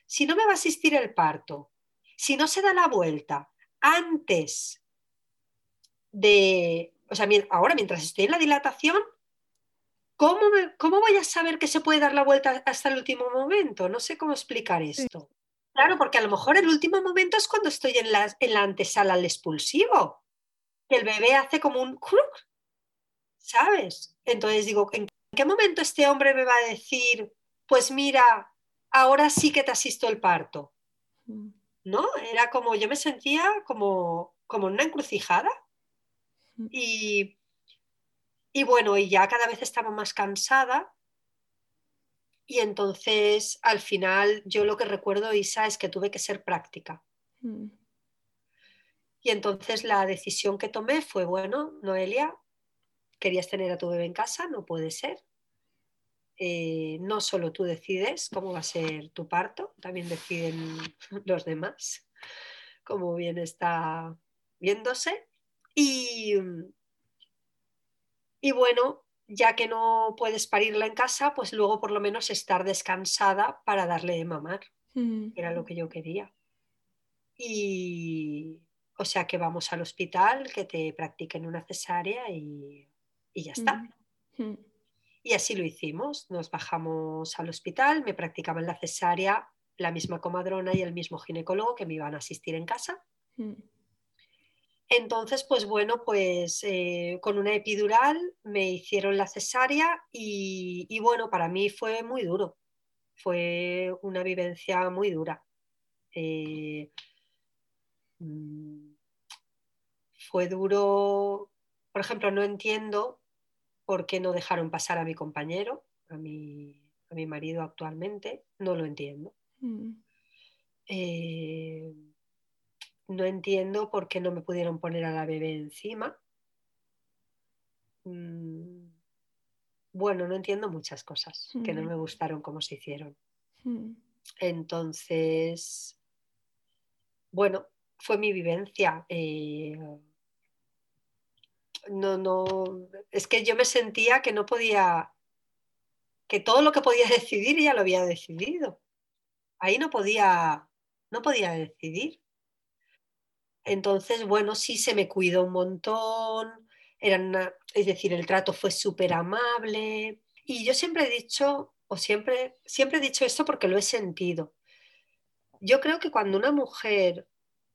si no me va a asistir el parto, si no se da la vuelta antes de, o sea, ahora mientras estoy en la dilatación, ¿cómo, ¿cómo voy a saber que se puede dar la vuelta hasta el último momento? No sé cómo explicar esto. Claro, porque a lo mejor el último momento es cuando estoy en la, en la antesala al expulsivo, que el bebé hace como un ¿sabes? Entonces digo, ¿en qué momento este hombre me va a decir, pues mira, ahora sí que te asisto el parto? Mm. ¿No? Era como, yo me sentía como, como una encrucijada. Y, bueno, y ya cada vez estaba más cansada. Y entonces, al final, yo lo que recuerdo, Isa, es que tuve que ser práctica. Mm. Y entonces la decisión que tomé fue, bueno, Noelia, querías tener a tu bebé en casa, no puede ser. Eh, no solo tú decides cómo va a ser tu parto, también deciden los demás, como bien está viéndose. Y, y bueno, ya que no puedes parirla en casa, pues luego por lo menos estar descansada para darle de mamar. Mm. Era lo que yo quería. Y o sea que vamos al hospital, que te practiquen una cesárea y, ya está. Mm. Mm. Y así lo hicimos. Nos bajamos al hospital, me practicaban la cesárea la misma comadrona y el mismo ginecólogo que me iban a asistir en casa. Entonces, pues bueno, pues eh, con una epidural me hicieron la cesárea y, bueno, para mí fue muy duro, fue una vivencia muy dura. Eh, mm, fue duro, por ejemplo, no entiendo por qué no dejaron pasar a mi compañero, a mi, a mi marido actualmente, no lo entiendo. Mm. Eh, no entiendo por qué no me pudieron poner a la bebé encima. Mm, bueno, no entiendo muchas cosas que no Mm. me gustaron cómo se hicieron. Mm. Entonces, bueno, fue mi vivencia. eh, no, no, es que yo me sentía que no podía, que todo lo que podía decidir ya lo había decidido. Ahí no podía, no podía decidir. Entonces, bueno, sí se me cuidó un montón, eran es decir, el trato fue súper amable. Y yo siempre he dicho, o siempre, siempre he dicho esto porque lo he sentido. Yo creo que cuando una mujer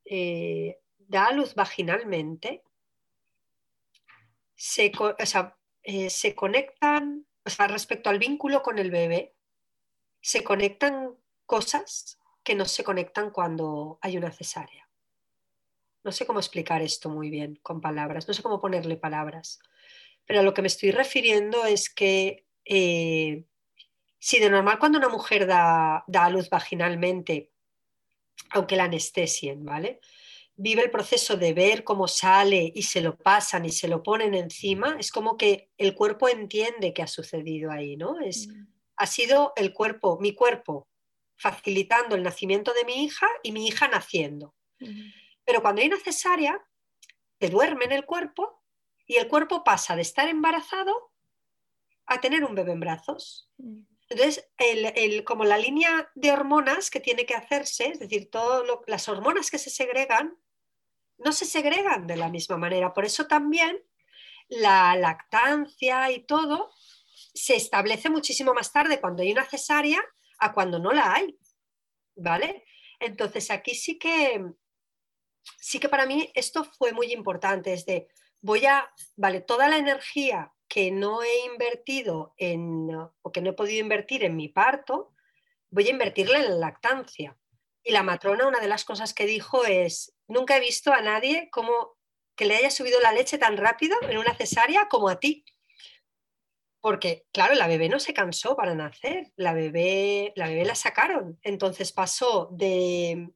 eh, da a luz vaginalmente, se, eh, se conectan, o sea, respecto al vínculo con el bebé, se conectan cosas que no se conectan cuando hay una cesárea. No sé cómo explicar esto muy bien con palabras, no sé cómo ponerle palabras, pero a lo que me estoy refiriendo es que eh, si de normal cuando una mujer da, da a luz vaginalmente, aunque la anestesien, ¿vale? Vive el proceso de ver cómo sale y se lo pasan y se lo ponen encima, es como que el cuerpo entiende que ha sucedido ahí, ¿no? Es, Mm. ha sido el cuerpo, mi cuerpo, facilitando el nacimiento de mi hija y mi hija naciendo. Mm. Pero cuando hay una cesárea, te duerme en el cuerpo y el cuerpo pasa de estar embarazado a tener un bebé en brazos. Entonces, el, el- como la línea de hormonas que tiene que hacerse, es decir, todas las hormonas que se segregan, no se segregan de la misma manera. Por eso también la lactancia y todo se establece muchísimo más tarde cuando hay una cesárea a cuando no la hay. ¿Vale? Entonces aquí sí que sí que para mí esto fue muy importante, es de voy a, vale, toda la energía que no he invertido en, o que no he podido invertir en mi parto, voy a invertirla en la lactancia. Y la matrona, una de las cosas que dijo es, nunca he visto a nadie como que le haya subido la leche tan rápido en una cesárea como a ti. Porque, claro, la bebé no se cansó para nacer, la bebé la, bebé la sacaron. Entonces pasó de,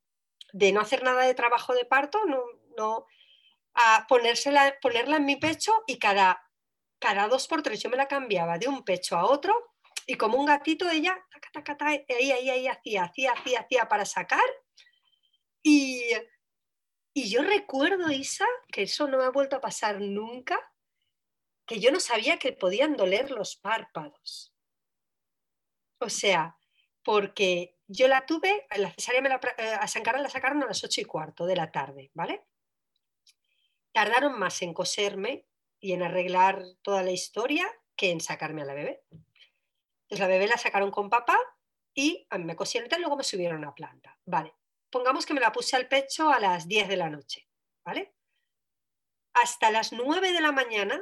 de no hacer nada de trabajo de parto no, no, a ponérsela, ponerla en mi pecho y cada, cada dos por tres yo me la cambiaba de un pecho a otro y como un gatito ella taca, taca, taca, ahí, ahí, ahí, hacía, hacía, hacía, hacía para sacar. Y, y yo recuerdo, Isa, que eso no me ha vuelto a pasar nunca, que yo no sabía que podían doler los párpados. O sea, porque yo la tuve, la cesárea me la, a Sancara la sacaron a las ocho y cuarto de la tarde, ¿vale? Tardaron más en coserme y en arreglar toda la historia que en sacarme a la bebé. Entonces la bebé la sacaron con papá y a mí me cosieron y luego me subieron a planta. Vale, pongamos que me la puse al pecho a las 10 de la noche, ¿vale? Hasta las 9 de la mañana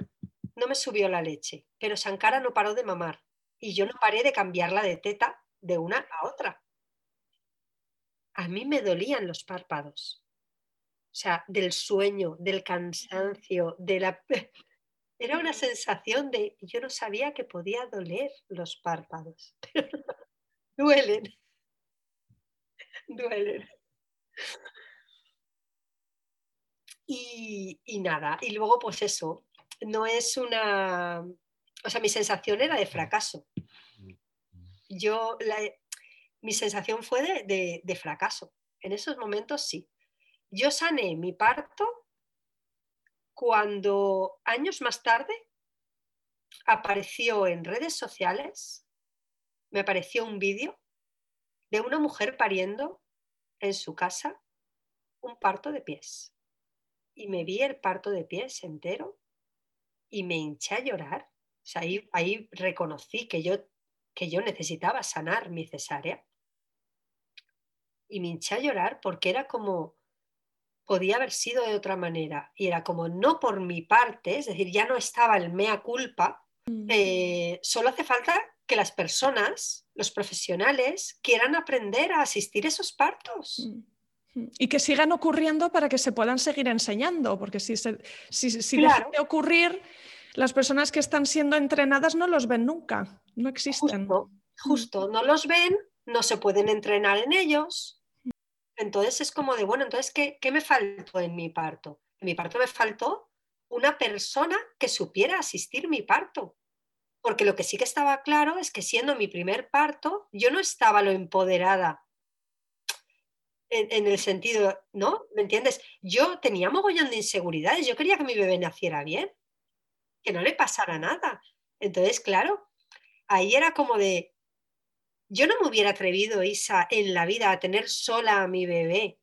no me subió la leche, pero Sankara no paró de mamar y yo no paré de cambiarla de teta de una a otra. A mí me dolían los párpados. O sea, del sueño, del cansancio, de la... Era una sensación de... Yo no sabía que podía doler los párpados. Duelen. Duelen. Y, y nada, y luego pues eso, no es una... O sea, mi sensación era de fracaso. Yo, la, mi sensación fue de, de, fracaso. En esos momentos sí. Yo sané mi parto cuando años más tarde apareció en redes sociales, me apareció un vídeo de una mujer pariendo en su casa un parto de pies. Y me vi el parto de pies entero y me hinché a llorar. O sea, ahí, ahí reconocí que yo, que yo necesitaba sanar mi cesárea. Y me hinché a llorar porque era como, podía haber sido de otra manera. Y era como, no por mi parte, es decir, ya no estaba el mea culpa, eh, solo hace falta que las personas, los profesionales, quieran aprender a asistir a esos partos. Y que sigan ocurriendo para que se puedan seguir enseñando, porque si, se, si, si claro. dejan de ocurrir, las personas que están siendo entrenadas no los ven nunca, no existen. Justo, justo, no los ven, no se pueden entrenar en ellos. Entonces es como de, bueno, entonces, ¿qué, ¿qué me faltó en mi parto? En mi parto me faltó una persona que supiera asistir mi parto. Porque lo que sí que estaba claro es que siendo mi primer parto, yo no estaba lo empoderada en, el sentido, ¿no? ¿Me entiendes? Yo tenía mogollón de inseguridades, yo quería que mi bebé naciera bien, que no le pasara nada. Entonces, claro, ahí era como de, yo no me hubiera atrevido, Isa, en la vida a tener sola a mi bebé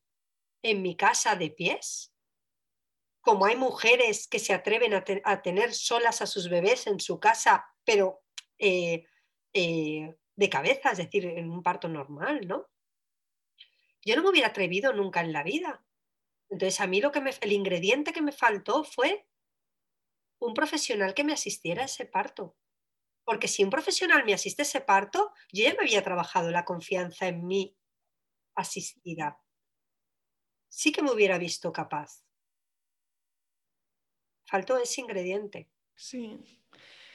en mi casa de pies, como hay mujeres que se atreven a, tener solas a sus bebés en su casa, pero eh, eh, de cabeza, es decir, en un parto normal, ¿no? Yo no me hubiera atrevido nunca en la vida. Entonces, a mí lo que me, el ingrediente que me faltó fue un profesional que me asistiera a ese parto. Porque si un profesional me asiste ese parto, yo ya me había trabajado la confianza en mí asistida. Sí que me hubiera visto capaz. Faltó ese ingrediente. Sí.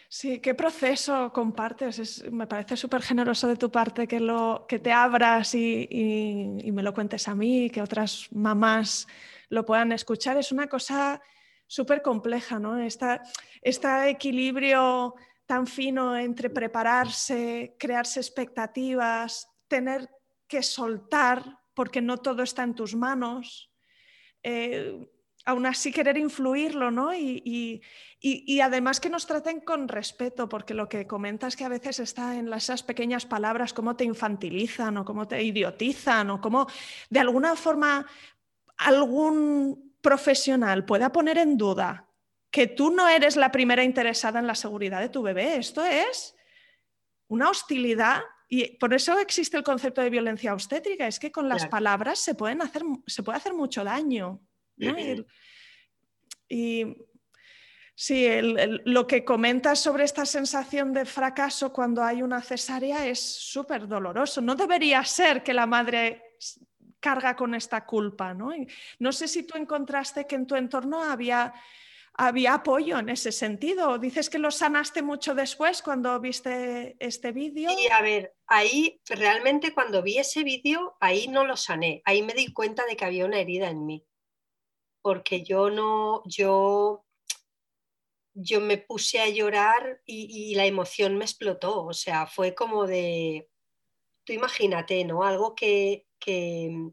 Sí, ¿qué proceso compartes? me parece súper generoso de tu parte que, lo, que te abras y, me lo cuentes a mí, que otras mamás lo puedan escuchar. Es una cosa súper compleja, ¿no? este equilibrio tan fino entre prepararse, crearse expectativas, tener que soltar porque no todo está en tus manos. Eh, aún así querer influirlo, ¿no? Y, además que nos traten con respeto, porque lo que comentas que a veces está en esas pequeñas palabras, cómo te infantilizan o cómo te idiotizan o cómo de alguna forma algún profesional pueda poner en duda que tú no eres la primera interesada en la seguridad de tu bebé. Esto es una hostilidad y por eso existe el concepto de violencia obstétrica, es que con las palabras se, pueden hacer, se puede hacer mucho daño. Y, sí, lo que comentas sobre esta sensación de fracaso cuando hay una cesárea es súper doloroso. No debería ser que la madre carga con esta culpa. ¿no? no sé si tú encontraste que en tu entorno había, había apoyo en ese sentido. Dices que lo sanaste mucho después cuando viste este vídeo. Sí, a ver, ahí realmente cuando vi ese vídeo, ahí no lo sané. Ahí me di cuenta de que había una herida en mí porque yo no, yo, yo me puse a llorar y, la emoción me explotó, o sea, fue como de, tú imagínate, ¿no? Algo que, que,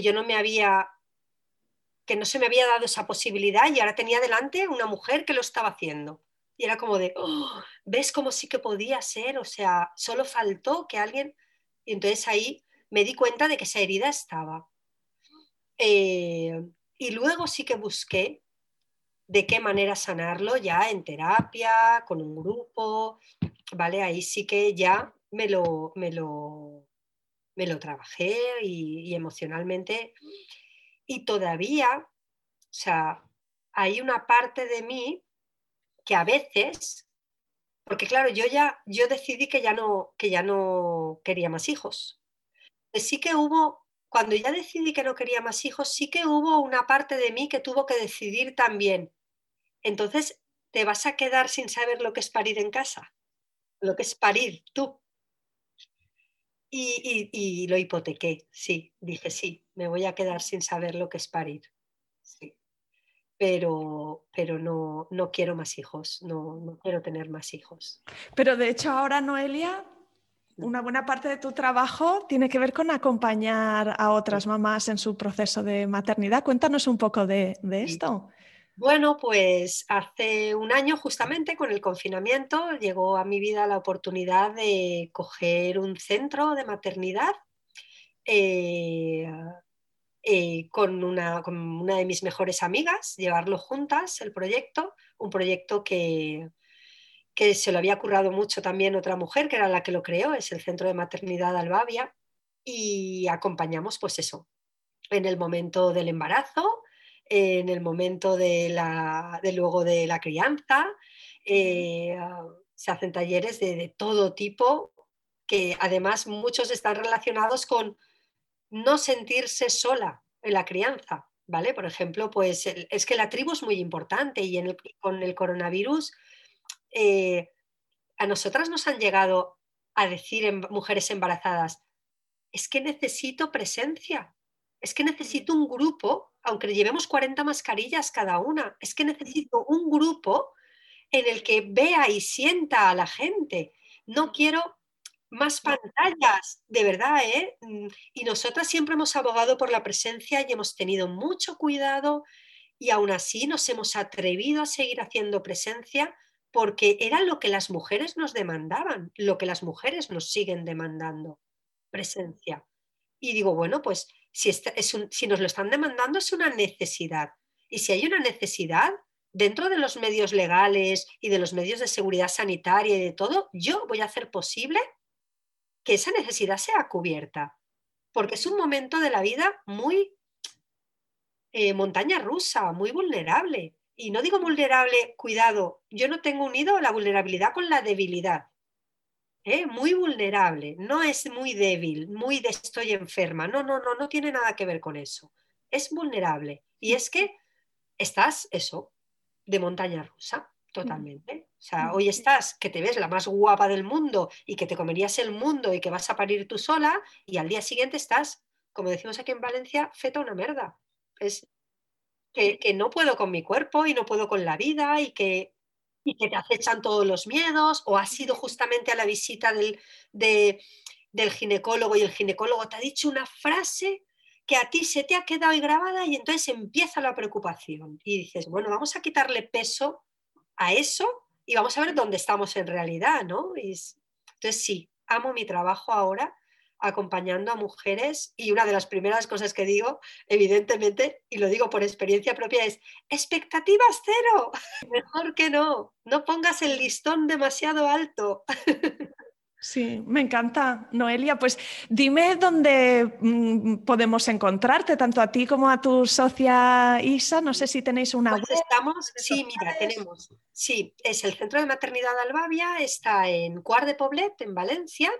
yo no me había, que no se me había dado esa posibilidad y ahora tenía delante una mujer que lo estaba haciendo. Y era como de, oh, ¿ves cómo sí que podía ser? O sea, solo faltó que alguien... Y entonces ahí me di cuenta de que esa herida estaba. Eh, y luego sí que busqué de qué manera sanarlo ya en terapia, con un grupo, ¿vale? Ahí sí que ya me lo, me lo, me lo trabajé y, emocionalmente. Y todavía, o sea, hay una parte de mí que a veces, porque claro, yo ya, yo decidí que ya no, que ya no quería más hijos. Sí que hubo cuando ya decidí que no quería más hijos, sí que hubo una parte de mí que tuvo que decidir también. Entonces, ¿te vas a quedar sin saber lo que es parir en casa? Lo que es parir tú. Y, lo hipotequé, sí, dije sí, me voy a quedar sin saber lo que es parir. Sí. Pero, pero no, no quiero más hijos, no, no quiero tener más hijos. Pero de hecho ahora, Noelia, una buena parte de tu trabajo tiene que ver con acompañar a otras mamás en su proceso de maternidad. Cuéntanos un poco de, esto. Bueno, pues hace un año justamente con el confinamiento llegó a mi vida la oportunidad de coger un centro de maternidad eh, eh, con, una, con, una, de mis mejores amigas, llevarlo juntas, el proyecto, un proyecto que, que se lo había currado mucho también otra mujer, que era la que lo creó, es el Centro de Maternidad Albavia, y acompañamos pues eso, en el momento del embarazo, en el momento de, la, de luego de la crianza, eh, se hacen talleres de, todo tipo, que además muchos están relacionados con no sentirse sola en la crianza, ¿vale? Por ejemplo, pues es que la tribu es muy importante y en el, con el coronavirus eh, a nosotras nos han llegado a decir en mujeres embarazadas, es que necesito presencia, es que necesito un grupo, aunque llevemos 40 mascarillas cada una, es que necesito un grupo en el que vea y sienta a la gente. No quiero más pantallas, de verdad, ¿eh? Mm, y nosotras siempre hemos abogado por la presencia y hemos tenido mucho cuidado y aún así nos hemos atrevido a seguir haciendo presencia porque era lo que las mujeres nos demandaban, lo que las mujeres nos siguen demandando, presencia. Y digo, bueno, pues si, si nos lo están demandando es una necesidad. Y si hay una necesidad, dentro de los medios legales y de los medios de seguridad sanitaria y de todo, yo voy a hacer posible que esa necesidad sea cubierta, porque es un momento de la vida muy eh, montaña rusa, muy vulnerable. Y no digo vulnerable, cuidado, yo no tengo unido la vulnerabilidad con la debilidad. ¿Eh? Muy vulnerable, no es muy débil, muy de estoy enferma, no, no, no, no tiene nada que ver con eso. Es vulnerable. Y es que estás, eso, de montaña rusa, totalmente. O sea, hoy estás que te ves la más guapa del mundo y que te comerías el mundo y que vas a parir tú sola y al día siguiente estás, como decimos aquí en Valencia, feta una merda. Es que, no puedo con mi cuerpo y no puedo con la vida y que, y que te acechan todos los miedos o has ido justamente a la visita del, del ginecólogo y el ginecólogo te ha dicho una frase que a ti se te ha quedado grabada y entonces empieza la preocupación y dices, bueno, vamos a quitarle peso a eso y vamos a ver dónde estamos en realidad, ¿no? entonces sí, amo mi trabajo ahora acompañando a mujeres y una de las primeras cosas que digo, evidentemente, y lo digo por experiencia propia, es expectativas cero, mejor que no, no pongas el listón demasiado alto. Sí, me encanta, Noelia. Pues dime dónde mm, podemos encontrarte, tanto a ti como a tu socia Isa. No sé si tenéis una pues Estamos, sí, mira, tenemos. Sí, es el Centro de Maternidad Albavia, está en Cuart de Poblet, en Valencia,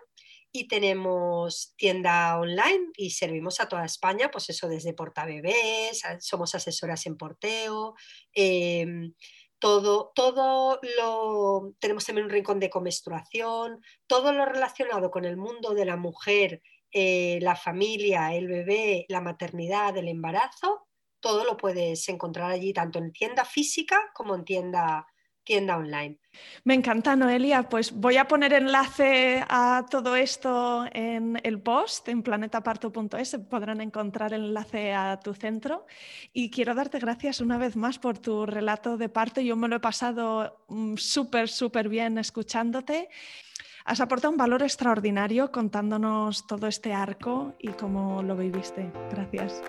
y tenemos tienda online y servimos a toda España, pues eso desde portabebés, somos asesoras en porteo. Em, todo, todo lo, tenemos también un rincón de comenstruación, todo lo relacionado con el mundo de la mujer, eh, la familia, el bebé, la maternidad, el embarazo, todo lo puedes encontrar allí, tanto en tienda física como en tienda, tienda online. Me encanta, Noelia. Pues voy a poner enlace a todo esto en el post, en planetaparto.es. Podrán encontrar el enlace a tu centro. Y quiero darte gracias una vez más por tu relato de parto. Yo me lo he pasado mm, súper, súper bien escuchándote. Has aportado un valor extraordinario contándonos todo este arco y cómo lo viviste. Gracias.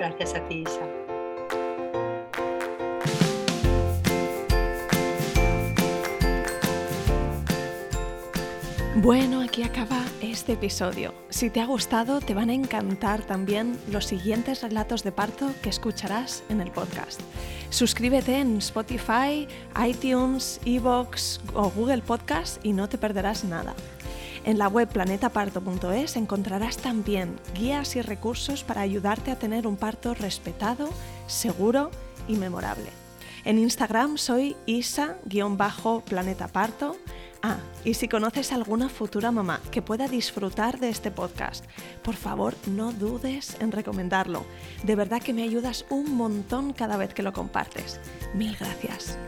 Gracias a ti, Isa. Bueno, aquí acaba este episodio. Si te ha gustado, te van a encantar también los siguientes relatos de parto que escucharás en el podcast. Suscríbete en Spotify, iTunes, Evox o Google Podcast y no te perderás nada. En la web planetaparto.es encontrarás también guías y recursos para ayudarte a tener un parto respetado, seguro y memorable. En Instagram soy isa-planetaparto Ah, y si conoces alguna futura mamá que pueda disfrutar de este podcast, por favor no dudes en recomendarlo. De verdad que me ayudas un montón cada vez que lo compartes. Mil gracias.